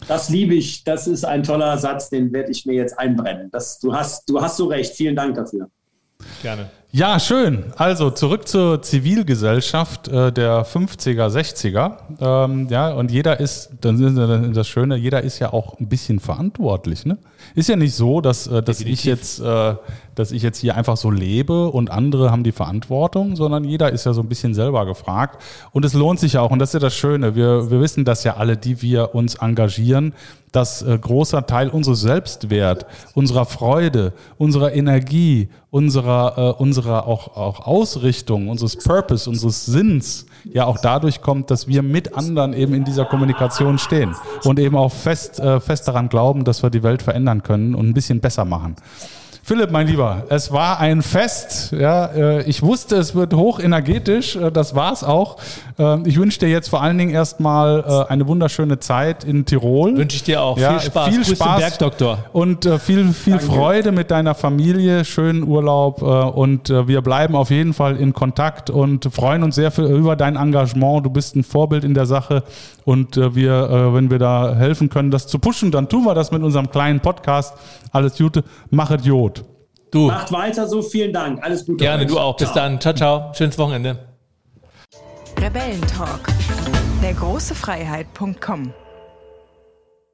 [SPEAKER 1] Das liebe ich. Das ist ein toller Satz, den werde ich mir jetzt einbrennen. Das, du, hast, du hast so recht. Vielen Dank dafür.
[SPEAKER 3] Gerne. Ja, schön. Also zurück zur Zivilgesellschaft äh, der 50er, 60er. Ähm, ja, und jeder ist, dann ist das Schöne, jeder ist ja auch ein bisschen verantwortlich. Ne? Ist ja nicht so, dass, äh, dass ich jetzt, äh, dass ich jetzt hier einfach so lebe und andere haben die Verantwortung, sondern jeder ist ja so ein bisschen selber gefragt. Und es lohnt sich ja auch, und das ist ja das Schöne. Wir, wir wissen das ja alle, die wir uns engagieren, dass äh, großer Teil unseres Selbstwert, unserer Freude, unserer Energie, unserer, äh, unserer auch, auch Ausrichtung, unseres Purpose, unseres Sinns ja auch dadurch kommt, dass wir mit anderen eben in dieser Kommunikation stehen und eben auch fest, äh, fest daran glauben, dass wir die Welt verändern können und ein bisschen besser machen. Philipp, mein Lieber, es war ein Fest. Ja, äh, ich wusste, es wird hoch energetisch. Äh, das war es auch. Ähm, ich wünsche dir jetzt vor allen Dingen erstmal äh, eine wunderschöne Zeit in Tirol.
[SPEAKER 4] Wünsche ich dir auch.
[SPEAKER 3] Ja, viel Spaß. Viel Spaß.
[SPEAKER 4] Bergdoktor.
[SPEAKER 3] Und viel, viel Freude mit deiner Familie. Schönen Urlaub. Und wir bleiben auf jeden Fall in Kontakt und freuen uns sehr über dein Engagement. Du bist ein Vorbild in der Sache. Und wir, wenn wir da helfen können, das zu pushen, dann tun wir das mit unserem kleinen Podcast. Alles Gute. Machet Jod.
[SPEAKER 1] Du. Macht weiter so, vielen Dank. Alles Gute.
[SPEAKER 4] Gerne, du auch. Bis ciao. dann. Ciao, ciao. Schönes Wochenende.
[SPEAKER 2] Rebellentalk. Der große Freiheit.com